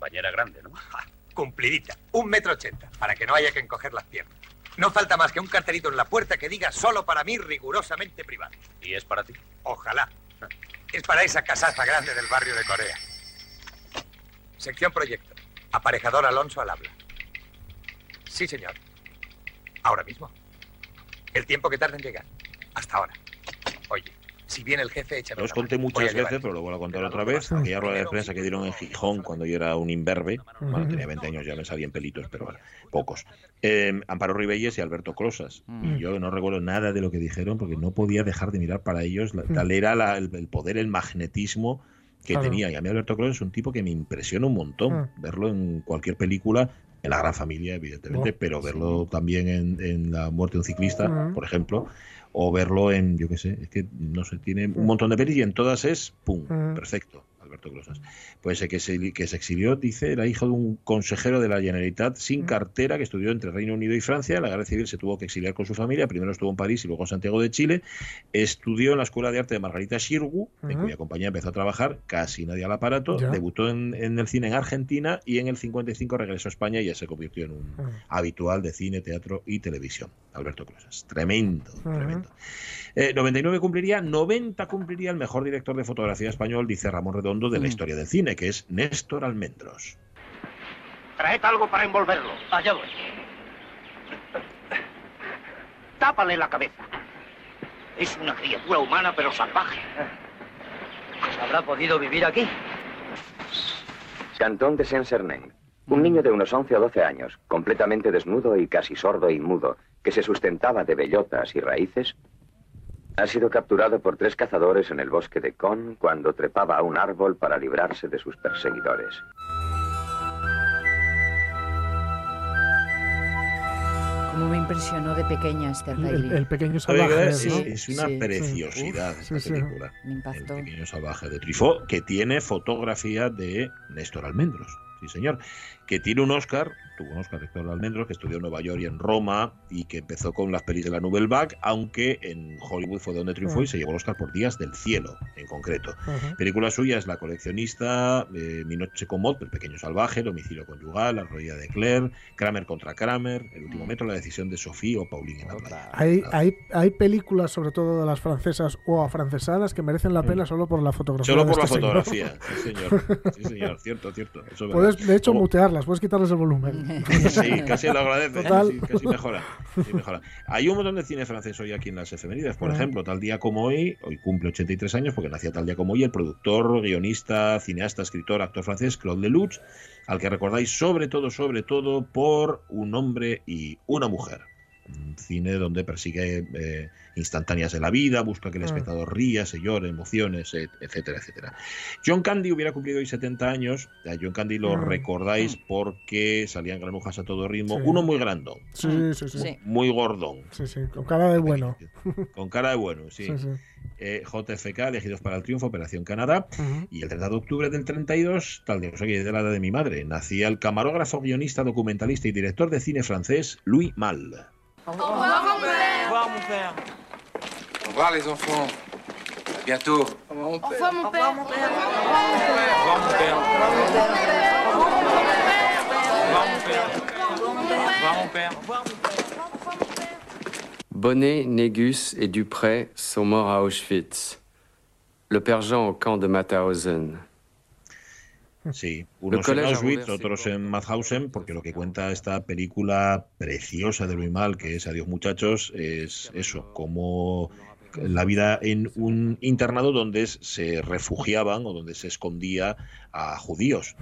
Bañera grande, ¿no? Cumplidita, un metro ochenta, para que no haya que encoger las piernas. No falta más que un cartelito en la puerta que diga solo para mí, rigurosamente privado. ¿Y es para ti? Ojalá. Es para esa casaza grande del barrio de Corea. Sección proyecto. Aparejador Alonso al habla. Sí, señor. Ahora mismo. El tiempo que tarda en llegar. Hasta ahora. Oye, si viene el jefe, échame Lo os conté muchas veces, pero lo vuelvo a contar otra vez. Aquella rueda de prensa que dieron en Gijón cuando yo era un imberbe. Bueno, tenía 20 años, ya me salían pelitos, pero bueno, pocos. Eh, Amparo Ribelles y Alberto Closas. Mm. Y yo no recuerdo nada de lo que dijeron porque no podía dejar de mirar para ellos. la- Tal era la- el, el poder, el magnetismo que Claro. tenía. Y a mí Alberto Closas es un tipo que me impresiona un montón. Mm. Verlo en cualquier película. En la gran familia, evidentemente, Oh, pero verlo también en, en La muerte de un ciclista, Mm. por ejemplo, o verlo en, yo qué sé, es que no sé, tiene un montón de pelis y en todas es pum, Mm. perfecto, Alberto Closas. Pues que se, que se exilió, dice, era hijo de un consejero de la Generalitat sin cartera que estudió entre Reino Unido y Francia. En la guerra civil se tuvo que exiliar con su familia. Primero estuvo en París y luego en Santiago de Chile. Estudió en la Escuela de Arte de Margarita Xirgu, en cuya compañía empezó a trabajar casi nadie al aparato. Ya. Debutó en, en el cine en Argentina y en el 55 regresó a España y ya se convirtió en un Ujú. habitual de cine, teatro y televisión. Alberto Closas. Tremendo, tremendo. Eh, 99 cumpliría, 90 cumpliría el mejor director de fotografía español, dice Ramón Redondo, de la historia del cine, que es Néstor Almendros. Traed algo para envolverlo. Allá voy. Tápale la cabeza. Es una criatura humana pero salvaje. ¿Habrá podido vivir aquí? Cantón de Saint-Cernin. Un niño de unos 11 o 12 años, completamente desnudo y casi sordo y mudo, que se sustentaba de bellotas y raíces, ha sido capturado por tres cazadores en el bosque de Con cuando trepaba a un árbol para librarse de sus perseguidores. Como me impresionó de pequeña Esther El, el pequeño salvaje. es, ¿no? es una Sí. preciosidad Sí, esta sí. película. Me impactó. El pequeño salvaje de Truffaut, que tiene fotografía de Néstor Almendros. Sí, señor. Que tiene un Oscar, tuvo un Oscar Néstor Almendros, que estudió en Nueva York y en Roma, y que empezó con las pelis de la Nouvelle Vague, aunque en Hollywood fue donde triunfó y se llevó el Oscar por Días del Cielo, en concreto. Ujú. Película suya es La coleccionista, eh, Mi noche con Maud, El pequeño salvaje, El homicidio conyugal, La rodilla de Claire, Kramer contra Kramer, El último metro, La decisión de Sofía o Pauline en la playa. Hay, hay, hay películas, sobre todo de las francesas o afrancesanas, que merecen la pena solo por la fotografía. Solo por la este señor. fotografía, sí señor, sí señor, cierto, cierto. eso Puedes, de hecho, Como- mutearlas, puedes quitarles el volumen. Sí, casi lo agradece. Sí, casi mejora. Hay un montón de cine francés hoy aquí en las efemérides. Por ejemplo, tal día como hoy, hoy cumple 83 años porque nacía tal día como hoy, el productor, guionista, cineasta, escritor, actor francés Claude Lelouch, al que recordáis sobre todo, sobre todo por un hombre y una mujer. Un cine donde persigue eh, instantáneas de la vida, busca que el Ah. espectador ría, se llore, emociones, et- etcétera, etcétera. John Candy hubiera cumplido hoy 70 años. A John Candy lo Mm. recordáis porque salían granujas a todo ritmo. Sí. Uno muy grandón, Sí, sí, sí. Sí. muy gordón, Sí, sí, con cara de bueno. con cara de bueno, sí. Sí, sí. Eh, JFK, elegidos para el triunfo, Operación Canadá. Y el 30 de octubre del 32, tal día, soy de la edad de mi madre, nacía el camarógrafo, guionista, documentalista y director de cine francés Louis Malle. Au revoir, mon père. Au revoir les enfants. À bientôt. Au revoir, mon père. Au revoir mon père. Bonnet, Négus et Dupré sont morts à Auschwitz. Le père Jean au camp de Mauthausen. Sí, unos en Auschwitz, otros en Mauthausen, porque lo que cuenta esta película preciosa de Louis Mal, que es Adiós muchachos, es eso, como la vida en un internado donde se refugiaban o donde se escondía a judíos.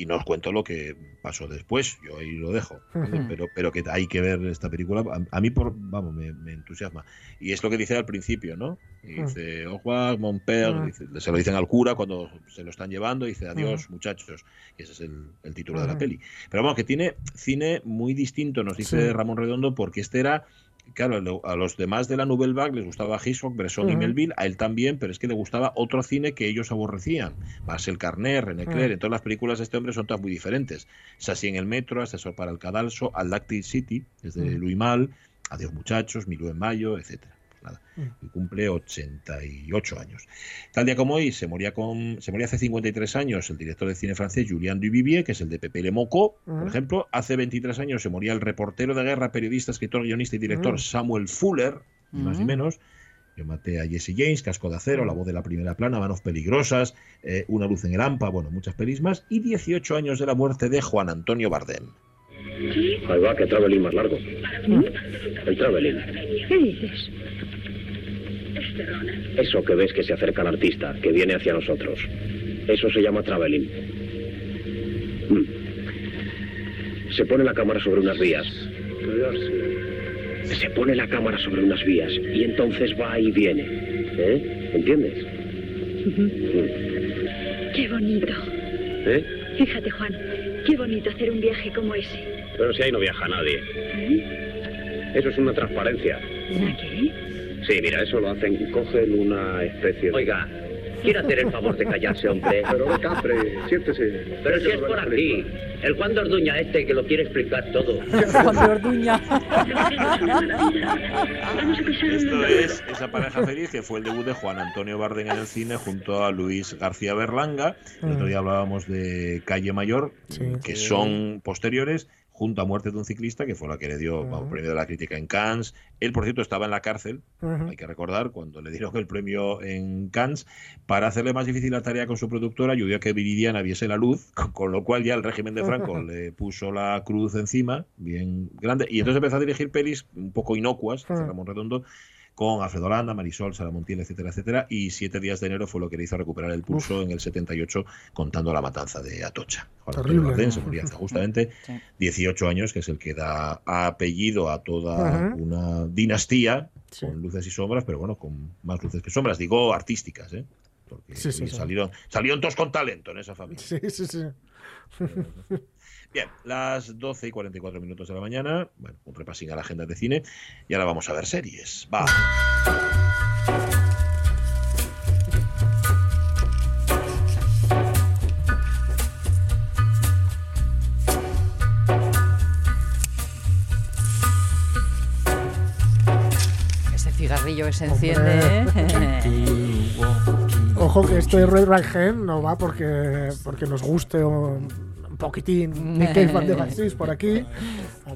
Y no os cuento lo que pasó después, yo ahí lo dejo. pero, pero que hay que ver esta película. A, a mí, por, vamos, me, me entusiasma. Y es lo que dice al principio, ¿no? Y Mm. dice, au revoir, mon père", Mm. dice- se lo dicen al cura cuando se lo están llevando, dice, adiós, Mm. muchachos. Y ese es el, el título de la peli. Pero vamos, que tiene cine muy distinto, nos dice Sí. Ramón Redondo, porque este era. Claro, a los demás de la Nouvelle Vague les gustaba Hitchcock, Bresson y. Melville, a él también, pero es que le gustaba otro cine que ellos aborrecían. Marcel Carnet, René Clair, Mm. en todas las películas de este hombre son todas muy diferentes. Sassy en el metro, Asesor para el cadalso, Al City, es de Mm. Louis Mal, Adiós muchachos, Milú en mayo, etcétera. Nada. Y cumple 88 años. Tal día como hoy, se moría, con, se moría hace 53 años el director de cine francés Julien Duvivier, que es el de Pepe Le Mocó, por Mm. ejemplo. Hace 23 años se moría el reportero de guerra, periodista, escritor, guionista y director Mm. Samuel Fuller, ni más ni Mm. menos. Yo maté a Jesse James, Casco de Acero, La voz de la primera plana, Manos peligrosas, eh, Una luz en el hampa, bueno, muchas pelis más. Y 18 años de la muerte de Juan Antonio Bardem. Ahí va, que traveling más largo. El traveling. ¿Qué dices? Eso que ves que se acerca al artista, que viene hacia nosotros. Eso se llama traveling. Mm. Se pone la cámara sobre unas vías. Se pone la cámara sobre unas vías y entonces va y viene. ¿Eh? ¿Entiendes? Qué bonito. ¿Eh? Fíjate, Juan, qué bonito hacer un viaje como ese. Pero si ahí no viaja nadie. ¿Eh? Eso es una transparencia. ¿Qué? Sí, mira, eso lo hacen, cogen una especie de... Oiga, ¿quiere hacer el favor de callarse, hombre? Pero venga, hombre, siéntese. Pero si es por aquí. El Juan de Orduña este que lo quiere explicar todo. Juan de Orduña. Esto es esa pareja feliz que fue el debut de Juan Antonio Bardem en el cine junto a Luis García Berlanga. El otro día hablábamos de Calle Mayor, que son posteriores, junto a Muerte de un ciclista, que fue la que le dio vamos, premio de la crítica en Cannes. Él, por cierto, estaba en la cárcel, hay que recordar, cuando le dieron el premio en Cannes, para hacerle más difícil la tarea con su productora, ayudó a que Viridiana viese la luz, con, con lo cual ya el régimen de Franco le puso la cruz encima, bien grande, y entonces empezó a dirigir pelis un poco inocuas. Ramón Redondo, con Alfredo Landa, Marisol, Sara Montiel, etcétera, etcétera, y siete días de enero fue lo que le hizo recuperar el pulso en el 78 contando la matanza de Atocha. Juan Antonio Terrible, Bardem ¿no? se murió hace justamente 18 años, que es el que da apellido a toda una dinastía con luces y sombras, pero bueno, con más luces que sombras, digo artísticas, ¿eh? Porque Sí, sí, sí. salieron, salieron todos con talento en esa familia. Sí, sí, sí. Bien, las 12 y 44 minutos de la mañana, bueno, un repasín a la agenda de cine y ahora vamos a ver series. Va. Ese cigarrillo que se enciende. ¿eh? Ojo que esto de Red Right Hand no va porque, porque nos guste un poquitín Nikkei Van de Basis por aquí.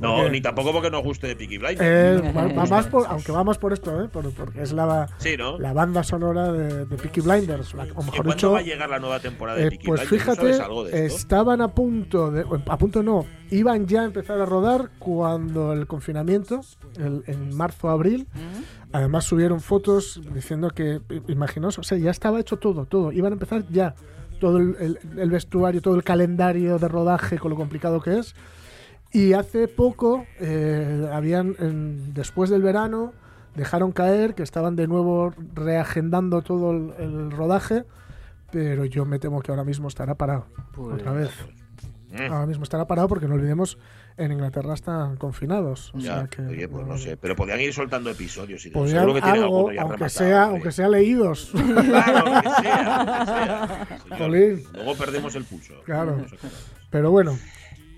No, Porque- ni tampoco porque nos guste de Peaky Blinders. Eh, va, va más por, aunque va más por esto, ¿eh? Por- porque es la, Sí, ¿no? la banda sonora de, de Peaky Blinders. la- o ¿Y mejor cuándo dicho, va a llegar la nueva temporada de eh, Peaky pues fíjate, algo de estaban a punto de, a punto no, iban ya a empezar a rodar cuando el confinamiento, el- en marzo abril, además subieron fotos diciendo que, imaginaos, o sea, ya estaba hecho todo, todo, iban a empezar ya todo el, el- el vestuario, todo el calendario de rodaje con lo complicado que es. Y hace poco, eh, habían, en- después del verano, dejaron caer que estaban de nuevo reagendando todo el, el rodaje, pero yo me temo que ahora mismo estará parado. Pues- Otra vez. Mm. Ahora mismo estará parado porque no olvidemos, en Inglaterra están confinados. O Ya, sea que oye, pues no sé, pero podían ir soltando episodios y podrían seguro que algo, alguno ya aunque rematado, sea, aunque sea leídos. Claro, lo que sea, lo que sea. Luego perdemos el pulso. Claro. Pero bueno,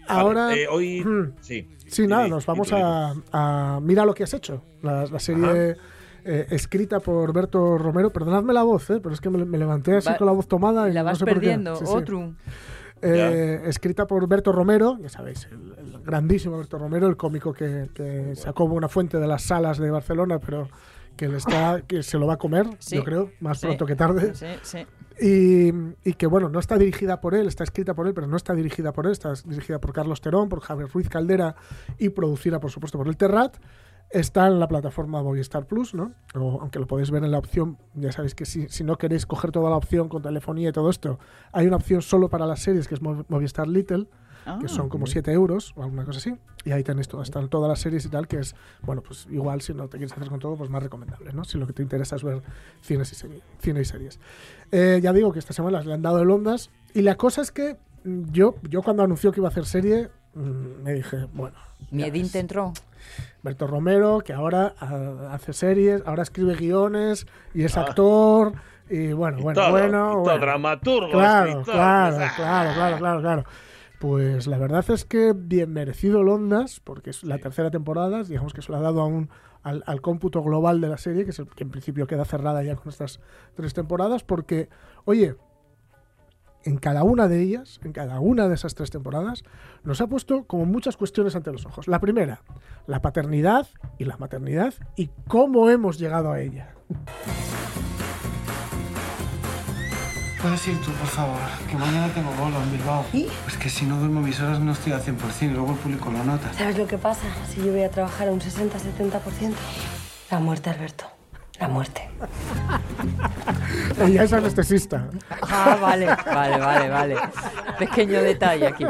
Vale, ahora... eh, hoy, Hmm. sí. Sí, nada, nos vamos a, a Mira lo que has hecho, la, la serie eh, escrita por Berto Romero. Perdonadme la voz, eh, pero es que me, me levanté así Va- con la voz tomada y La no vas sé por qué. perdiendo. Sí, sí. Eh, escrita por Berto Romero, ya sabéis, el, el grandísimo Berto Romero, el cómico que, que sacó una fuente de las salas de Barcelona, pero que le está que se lo va a comer, Sí. yo creo, más Sí. pronto que tarde. Sí. Y, y que bueno, no está dirigida por él, está escrita por él, pero no está dirigida por él, está dirigida por Carlos Terón, por Javier Ruiz Caldera y producida, por supuesto, por el Terrat. Está en la plataforma Movistar Plus, ¿no? O, aunque lo podéis ver en la opción, ya sabéis que si, si no queréis coger toda la opción con telefonía y todo esto, hay una opción solo para las series que es Mov- Movistar Little, Ah. que son como 7 euros o alguna cosa así. Y ahí tenéis todo, están todas las series y tal, que es, bueno, pues igual si no te quieres hacer con todo, pues más recomendable, ¿no? Si lo que te interesa es ver cines y serie- cine y series. Eh, ya digo que esta semana le han dado el Ondas. Y la cosa es que mm, yo, yo cuando anunció que iba a hacer serie, mm, me dije, bueno. Miedín te entró. Berto Romero, que ahora ah, hace series, ahora escribe guiones y es Ah. actor. Y bueno, Y bueno, todo, bueno. y todo, bueno. dramaturgo, Claro, escritor, claro, pues, ah. claro, claro, claro, claro. Pues la verdad es que bien merecido Londas, porque es la tercera temporada, digamos que se lo ha dado a un, al, al cómputo global de la serie, que, es el- que en principio queda cerrada ya con estas tres temporadas, porque, oye, en cada una de ellas, en cada una de esas tres temporadas, nos ha puesto como muchas cuestiones ante los ojos. La primera, la paternidad y la maternidad y cómo hemos llegado a ella. Puedes ir tú, por favor, que mañana tengo bolo en Bilbao. ¿Y? Pues que si no duermo mis horas no estoy al 100% y luego el público lo nota. ¿Sabes lo que pasa? Si yo voy a trabajar a un 60-70%. La muerte, Alberto. La muerte. Ella es anestesista. Ah, vale, vale, vale, vale. Pequeño detalle aquí.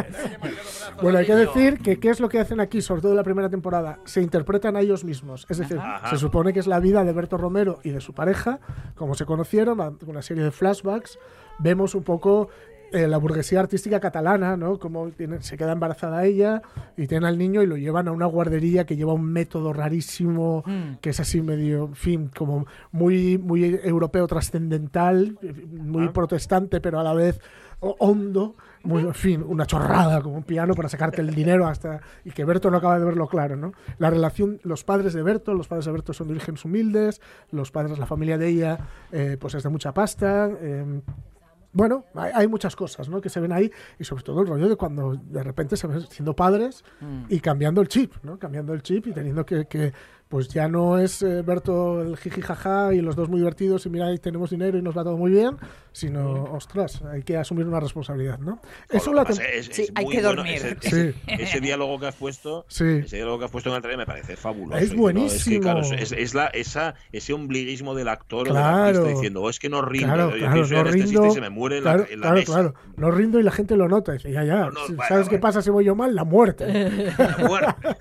Bueno, hay que decir que qué es lo que hacen aquí, sobre todo en la primera temporada, se interpretan a ellos mismos. Es decir, Ajá. se supone que es la vida de Berto Romero y de su pareja, como se conocieron, a- una serie de flashbacks. Vemos un poco eh, la burguesía artística catalana, ¿no? Tiene- se queda embarazada ella y tiene al niño y lo llevan a una guardería que lleva un método rarísimo, Mm. que es así medio, en fin, como muy, muy europeo trascendental, muy Ah. protestante, pero a la vez ho- hondo, muy, en fin, una chorrada como un piano para sacarte el dinero hasta y que Berto no acaba de verlo claro, ¿no? La relación, los padres de Berto, los padres de Berto son de orígenes humildes, los padres, la familia de ella, eh, pues es de mucha pasta. eh, bueno, hay, hay muchas cosas ¿no? que se ven ahí y sobre todo el rollo de cuando de repente se ven siendo padres Mm. y cambiando el chip, ¿no? Cambiando el chip y teniendo que, que, pues ya no es eh, Berto el jiji jaja y los dos muy divertidos y mira, ahí tenemos dinero y nos va todo muy bien, sino, ostras, hay que asumir una responsabilidad, ¿no? Eso la que pasa tem- es- es muy bueno Ese, Sí. ese- ese diálogo que has puesto, Sí. ese diálogo que has puesto en el trailer me parece fabuloso. Es no, buenísimo. que, claro, es, es la, esa, ese ombliguismo del actor o del Claro. artista diciendo, "Oh, es que no rindo, Claro, yo, claro, yo no anestesista rindo. y se me muere en claro, la, en la claro, mesa. claro. No rindo y la gente lo nota. Dice, ya, ya. No, ¿Sabes qué pasa si voy yo mal? La muerte.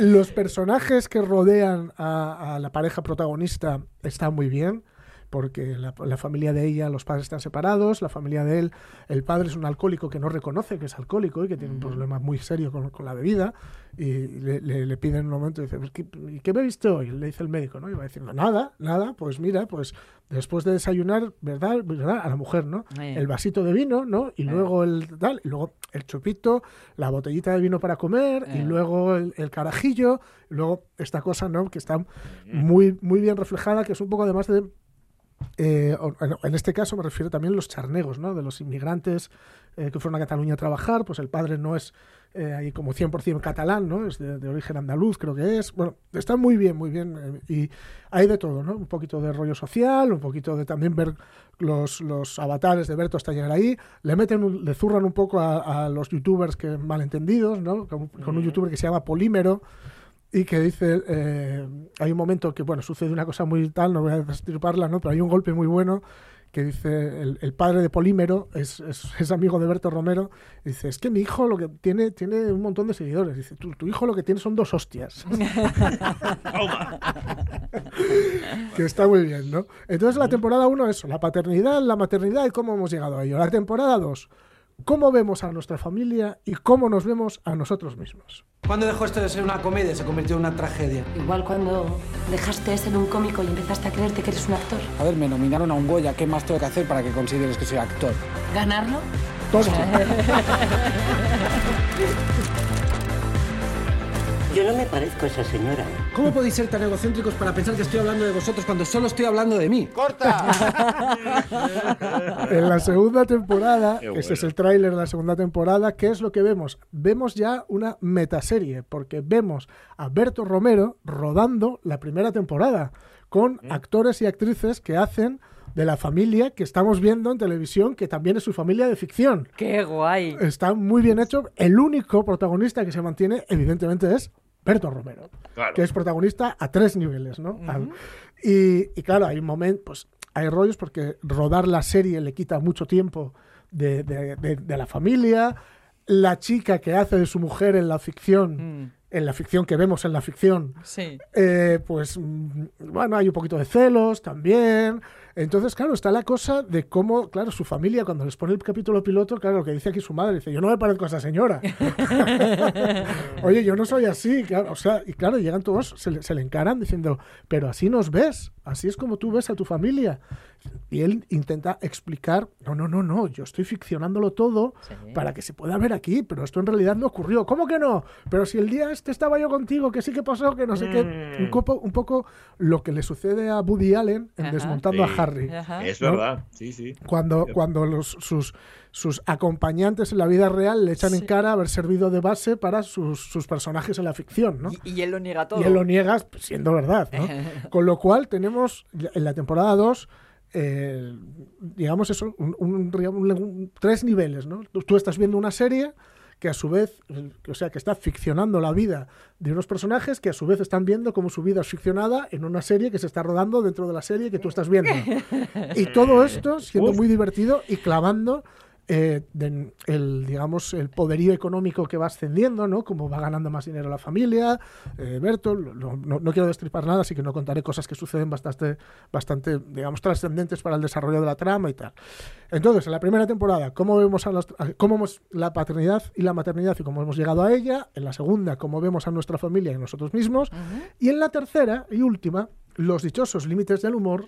Los personajes que rodean a, a la pareja protagonista están muy bien. Porque la, la familia de ella, los padres están separados, la familia de él, el padre es un alcohólico que no reconoce que es alcohólico y que tiene un problema muy serio con, con la bebida. Y le, le- le piden en un momento, dice, "Pues, ¿qué, qué bebiste hoy? Le dice el médico, ¿no? Y va diciendo, nada, nada, pues mira, pues después de desayunar, ¿verdad? ¿verdad? A la mujer, ¿no? El vasito de vino, ¿no? Y luego el tal, y luego el chupito, la botellita de vino para comer, y luego el, el carajillo, y luego esta cosa, ¿no? Que está muy, muy bien reflejada, que es un poco además de eh, en este caso me refiero también a los charnegos, ¿no? De los inmigrantes eh, que fueron a Cataluña a trabajar, pues el padre no es eh, ahí como 100% catalán, ¿no? Es de, de origen andaluz, creo que es. Bueno, está muy bien, muy bien. eh, y hay de todo, ¿no? Un poquito de rollo social, un poquito de también ver los, los avatares de Berto hasta llegar ahí. Le meten, un- le zurran un poco a, a los youtubers que malentendidos, ¿no? Con, con un youtuber que se llama Polímero, y que dice, eh, hay un momento que, bueno, sucede una cosa muy tal, no voy a destriparla, ¿no? Pero hay un golpe muy bueno que dice, el, el padre de Polímero es, es, es amigo de Berto Romero, y dice, es que mi hijo lo que tiene, tiene un montón de seguidores. Dice, tu, tu hijo lo que tiene son dos hostias. que está muy bien, ¿no? Entonces la temporada 1 eso, la paternidad, la maternidad y cómo hemos llegado a ello. La temporada 2, cómo vemos a nuestra familia y cómo nos vemos a nosotros mismos. ¿Cuándo dejó esto de ser una comedia y se convirtió en una tragedia? Igual cuando dejaste de ser un cómico y empezaste a creerte que eres un actor. A ver, me nominaron a un Goya. ¿Qué más tengo que hacer para que consideres que soy actor? ¿Ganarlo? Todo. Yo no me parezco a esa señora. ¿Cómo podéis ser tan egocéntricos para pensar que estoy hablando de vosotros cuando solo estoy hablando de mí? en la segunda temporada, Qué ese es bueno. el tráiler de la segunda temporada, ¿qué es lo que vemos? Vemos ya una metaserie, porque vemos a Berto Romero rodando la primera temporada con actores y actrices que hacen de la familia que estamos viendo en televisión, que también es su familia de ficción. ¡Qué guay! Está muy bien hecho. El único protagonista que se mantiene, evidentemente, es Berto Romero, Claro. que es protagonista a tres niveles, ¿no? Al- y, y claro, hay un momento, pues hay rollos porque rodar la serie le quita mucho tiempo de, de- de- de la familia. La chica que hace de su mujer en la ficción, en la ficción que vemos en la ficción, Sí. eh, pues mm, bueno, hay un poquito de celos también. Entonces, claro, está la cosa de cómo, claro, su familia, cuando les pone el capítulo piloto, claro, lo que dice aquí su madre, dice, yo no me parezco a esa señora. Oye, yo no soy así, claro, o sea, y claro, llegan todos, se le, se le encaran diciendo, pero así nos ves, así es como tú ves a tu familia. Y él intenta explicar, no, no, no, no, yo estoy ficcionándolo todo para que se pueda ver aquí, pero esto en realidad no ocurrió. ¿Cómo que no? Pero si el día este estaba yo contigo, que sí que pasó, que no sé qué. Mm. Un poco, un poco lo que le sucede a Woody Allen en Ajá. Desmontando Sí, a Harry. Es verdad, sí, sí. Cuando, cuando los, sus, sus acompañantes en la vida real le echan en cara haber servido de base para sus, sus personajes en la ficción, ¿no? Y él lo niega todo. Y él lo niega siendo verdad, ¿no? Con lo cual tenemos en la temporada 2, eh, digamos eso, un- un- un- tres niveles, ¿no? Tú, estás viendo una serie que a su vez, o sea, que está ficcionando la vida de unos personajes que a su vez están viendo cómo su vida es ficcionada en una serie que se está rodando dentro de la serie que tú estás viendo. Y todo esto siendo muy divertido y clavando eh, de- el, digamos, el poderío económico que va ascendiendo, ¿no? Como va ganando más dinero la familia, eh, Berto, lo- no, no quiero destripar nada, así que no contaré cosas que suceden bastante, bastante, digamos, trascendentes para el desarrollo de la trama y tal. Entonces, en la primera temporada, ¿cómo vemos a, los- a- cómo vemos la paternidad y la maternidad y cómo hemos llegado a ella? En la segunda, cómo vemos a nuestra familia y a nosotros mismos. Y en la tercera y última, los dichosos límites del humor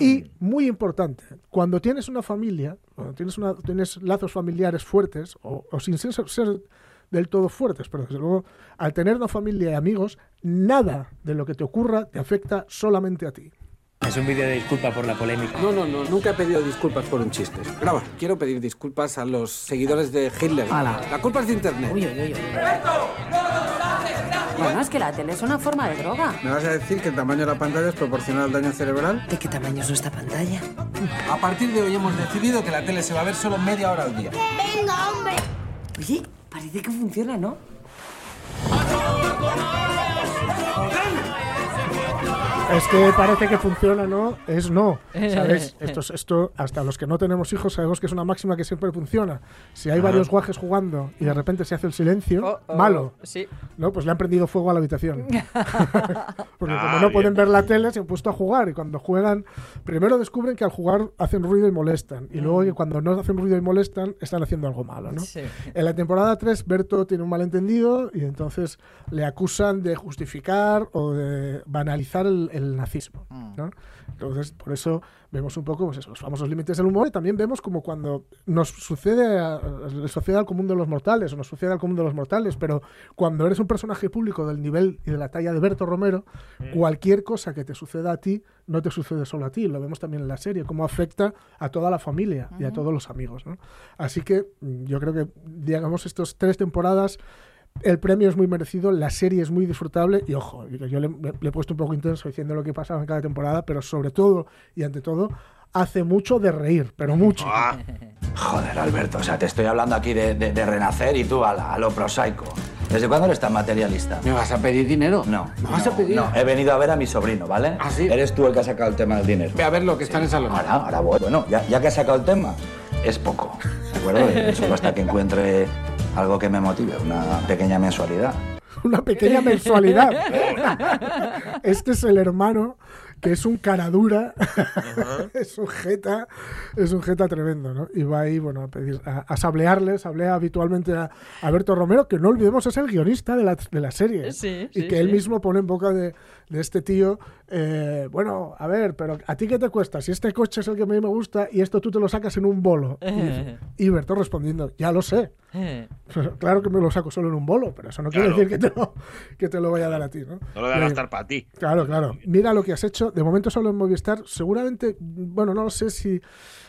y muy importante, cuando tienes una familia, cuando tienes, una, tienes lazos familiares fuertes, o, o sin ser, ser del todo fuertes, pero desde luego, al tener una familia y amigos, nada de lo que te ocurra te afecta solamente a ti. Es un vídeo de disculpa por la polémica. No, no, no, nunca he pedido disculpas por un chiste. Graba, quiero pedir disculpas a los seguidores de Hitler. La culpa es de internet. Bueno, es que la tele es una forma de droga. ¿Me vas a decir que el tamaño de la pantalla es proporcional al daño cerebral? ¿De qué tamaño es nuestra pantalla? A partir de hoy hemos decidido que la tele se va a ver solo media hora al día. ¡Venga, hombre! Oye, parece que funciona, ¿no? Es que parece que funciona, ¿no? Es no. ¿Sabes? Esto, es- esto, hasta los que no tenemos hijos, sabemos que es una máxima que siempre funciona. Si hay varios guajes jugando y de repente se hace el silencio, Oh, oh, malo. sí. ¿No? Pues le han prendido fuego a la habitación. Porque Ah, como no pueden ver la tele, se han puesto a jugar. Y cuando juegan, primero descubren que al jugar hacen ruido y molestan. Y luego que cuando no hacen ruido y molestan, están haciendo algo malo, ¿no? Sí. En la temporada 3, Berto tiene un malentendido y entonces le acusan de justificar o de banalizar el, el nazismo. ¿no? Entonces, por eso vemos un poco pues eso, los famosos límites del humor y también vemos como cuando nos sucede, a- le sucede al común de los mortales o nos sucede al común de los mortales, pero cuando eres un personaje público del nivel y de la talla de Berto Romero, cualquier cosa que te suceda a ti no te sucede solo a ti, lo vemos también en la serie, cómo afecta a toda la familia y a todos los amigos. ¿no? Así que mm, yo creo que, digamos, estas tres temporadas el premio es muy merecido, la serie es muy disfrutable y ojo, yo yo le, le he puesto un poco intenso diciendo lo que pasaba en cada temporada, pero sobre todo y ante todo hace mucho de reír, pero mucho. Joder, Alberto, o sea, te estoy hablando aquí de, de- de renacer y tú a, la- a lo prosaico. ¿Desde cuándo eres tan materialista? ¿Me vas a pedir dinero? No. ¿Me vas no, a pedir? No, he venido a ver a mi sobrino, ¿vale? ¿Ah, sí? Eres tú el que ha sacado el tema del dinero. Ve a ver lo que está en el salón. Ahora, ahora voy. Bueno, ya, ya que has sacado el tema, es poco. ¿De acuerdo? Solo hasta que encuentre algo que me motive, una pequeña mensualidad. Una pequeña mensualidad. este es el hermano que es un cara dura, es un jeta, es un jeta tremendo, ¿no? Y va ahí, bueno, a pedir, a, a sablearle, sablea habitualmente a, a Berto Romero, que no olvidemos es el guionista de la, de la serie. Sí, y sí, que él sí. mismo pone en boca de, de este tío, eh, bueno, a ver, pero ¿a ti qué te cuesta? Si este coche es el que a mí me gusta y esto tú te lo sacas en un bolo. Y, Berto respondiendo, ya lo sé. claro que me lo saco solo en un bolo, pero eso no quiere decir que te, lo, que te lo voy a dar a ti, ¿no? No lo voy a gastar para ti. Claro, claro. Mira lo que has hecho. De momento solo en Movistar. Seguramente, bueno, no sé si,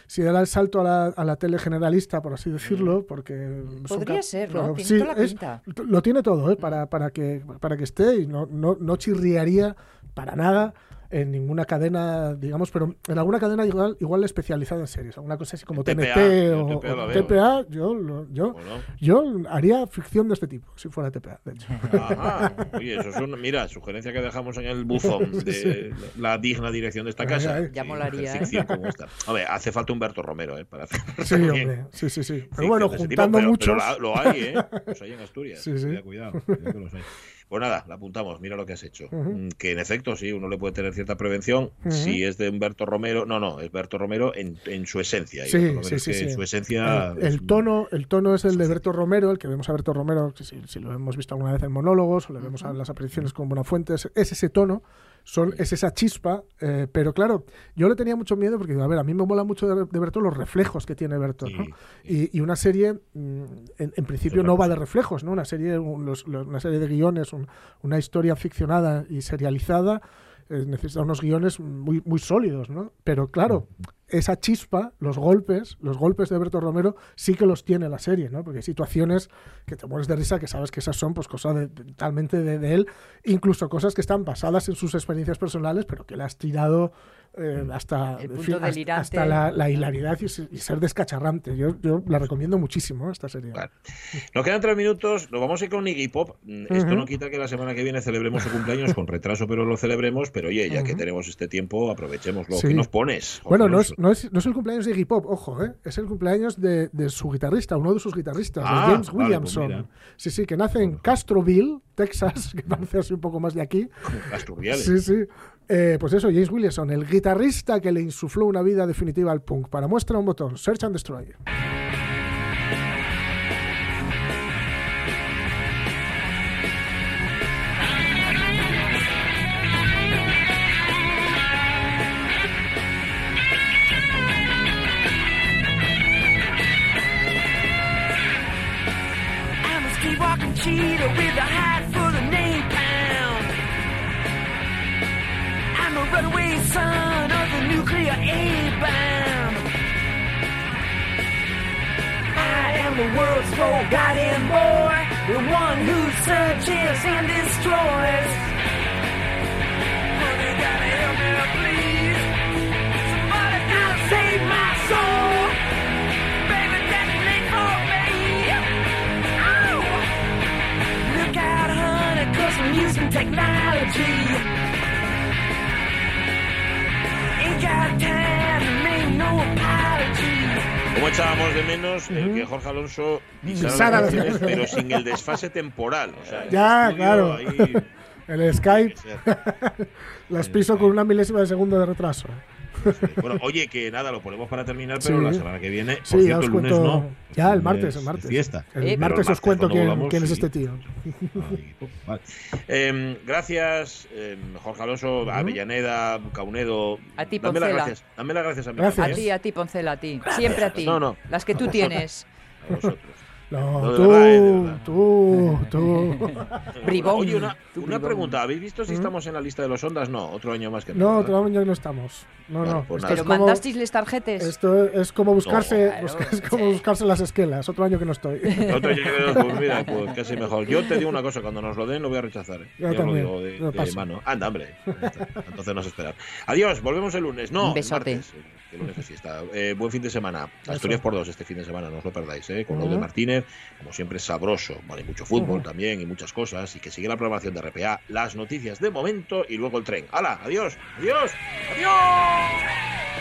si dará el salto a la, a la tele generalista, por así decirlo, porque... son Podría ser, ¿no? Tiene toda la es- pinta. lo tiene todo, ¿eh? Para, para, que, para que esté y no, no, no chirriaría para nada en ninguna cadena, digamos, pero en alguna cadena igual, igual especializada en series, alguna cosa así como TPA, TNT o, TPA o yo, lo- yo, yo haría ficción de este tipo, si fuera TPA, de hecho. Ajá. Oye, eso es una, mira, sugerencia que dejamos en el buzón de la digna dirección de esta casa. Ya Sí, molaría, ¿eh? ficción como esta. A ver, hace falta Humberto Romero, ¿eh? Para hacer Sí, hombre, sí, sí, sí. Pero Ficción bueno, tipo, juntando pero- muchos... pero la- lo hay, ¿eh? Los hay en Asturias. Sí, sí. Cuidado, cuidado, cuidado que los hay. Pues nada, la apuntamos, mira lo que has hecho. Mm, Que en efecto, sí, uno le puede tener cierta prevención. Si es de Humberto Romero, no, no, es Berto Romero en, en su esencia. Sí, sí, sí. En su esencia. El, el tono, el tono es el de Berto Romero, el que vemos a Berto Romero, si, si lo hemos visto alguna vez en monólogos o le vemos a las apariciones con Buenafuente, es, es ese tono, son, es esa chispa, eh, pero claro, yo le tenía mucho miedo porque, a ver, a mí me mola mucho de, de Berto los reflejos que tiene Berto, ¿no? Y, y una serie, mm, en, en principio, no va de reflejos, ¿no? Una serie, un- los- los- una serie de guiones, un- una historia ficcionada y serializada, eh, necesita unos guiones muy, muy sólidos, ¿no? Pero claro, esa chispa, los golpes, los golpes de Berto Romero sí que los tiene la serie, ¿no? Porque hay situaciones que te mueres de risa que sabes que esas son pues cosas totalmente de, de él, incluso cosas que están basadas en sus experiencias personales, pero que le has tirado eh, hasta, El punto fin, hasta- la, la hilaridad y, se- y ser descacharrante. Yo, yo la recomiendo muchísimo, esta serie. Nos quedan tres minutos, nos vamos a ir con Iggy Pop. Mm, Esto Ujú. no quita que la semana que viene celebremos su cumpleaños con retraso, pero lo celebremos. Pero oye, ya que Ujú. tenemos este tiempo, aprovechémoslo. Sí. ¿Qué nos pones? Jorge Bueno, no es, no, es, no es el cumpleaños de Iggy Pop, ojo, ¿eh? es el cumpleaños de, de su guitarrista, uno de sus guitarristas, de Ah, James vale, Williamson. pues sí, sí, que nace en Castroville, Texas, que parece así un poco más de aquí. Casturriales. Sí, sí. Eh, pues eso, James Williamson, el guitarrista que le insufló una vida definitiva al punk. Para muestra un botón, Search and Destroy. De menos el que Jorge Alonso pisara las canciones, pero sin el desfase temporal? O sea, Ya, claro. ahí- El Skype las piso con una milésima de segundo de retraso. Bueno, oye, que nada, lo ponemos para terminar, pero Sí. la semana que viene, por Sí, cierto, el lunes cuento. no. Ya, el martes, el es martes. Fiesta. El Pero martes os cuento quién, volvamos, quién es sí. este tío. Vale. Eh, gracias, eh, Jorge Alonso, Avellaneda, Caunedo. A ti, Dame las Poncela. gracias. Dame las gracias a mí. A también, ti, a ti, Poncela, a ti. Siempre a ti. No, no. Las que tú tienes. A vosotros. No, No, tú, verdad, tú, tú. Bribón. Oye, una, Tú, una bribón. pregunta. ¿Habéis visto si ¿Mm? estamos en la lista de los ondas? No, otro año más que No, ¿verdad? otro año no estamos. No, Vale, no. pues Esto nada. es ¿Pero como- mandasteis les tarjetes? Esto es como buscarse, No, es como sí. buscarse las esquelas. Otro año que no estoy. Otro año que- pues mira, pues casi mejor. Yo te digo una cosa, cuando nos lo den lo voy a rechazar. ¿eh? Yo Ya también, lo digo de, de mano. Anda, hombre. Entonces no se esperar. Adiós, volvemos el lunes. No, Un el besote. martes. Que lunes es fiesta. Eh, buen fin de semana. Asturias por dos este fin de semana, no os lo perdáis, ¿eh? Con de Ujú. Martínez, como siempre, sabroso. Vale, mucho fútbol también y muchas cosas. Y que sigue la programación de RPA, las noticias de momento y luego el tren. ¡Hala! ¡Adiós! ¡Adiós! ¡Adiós!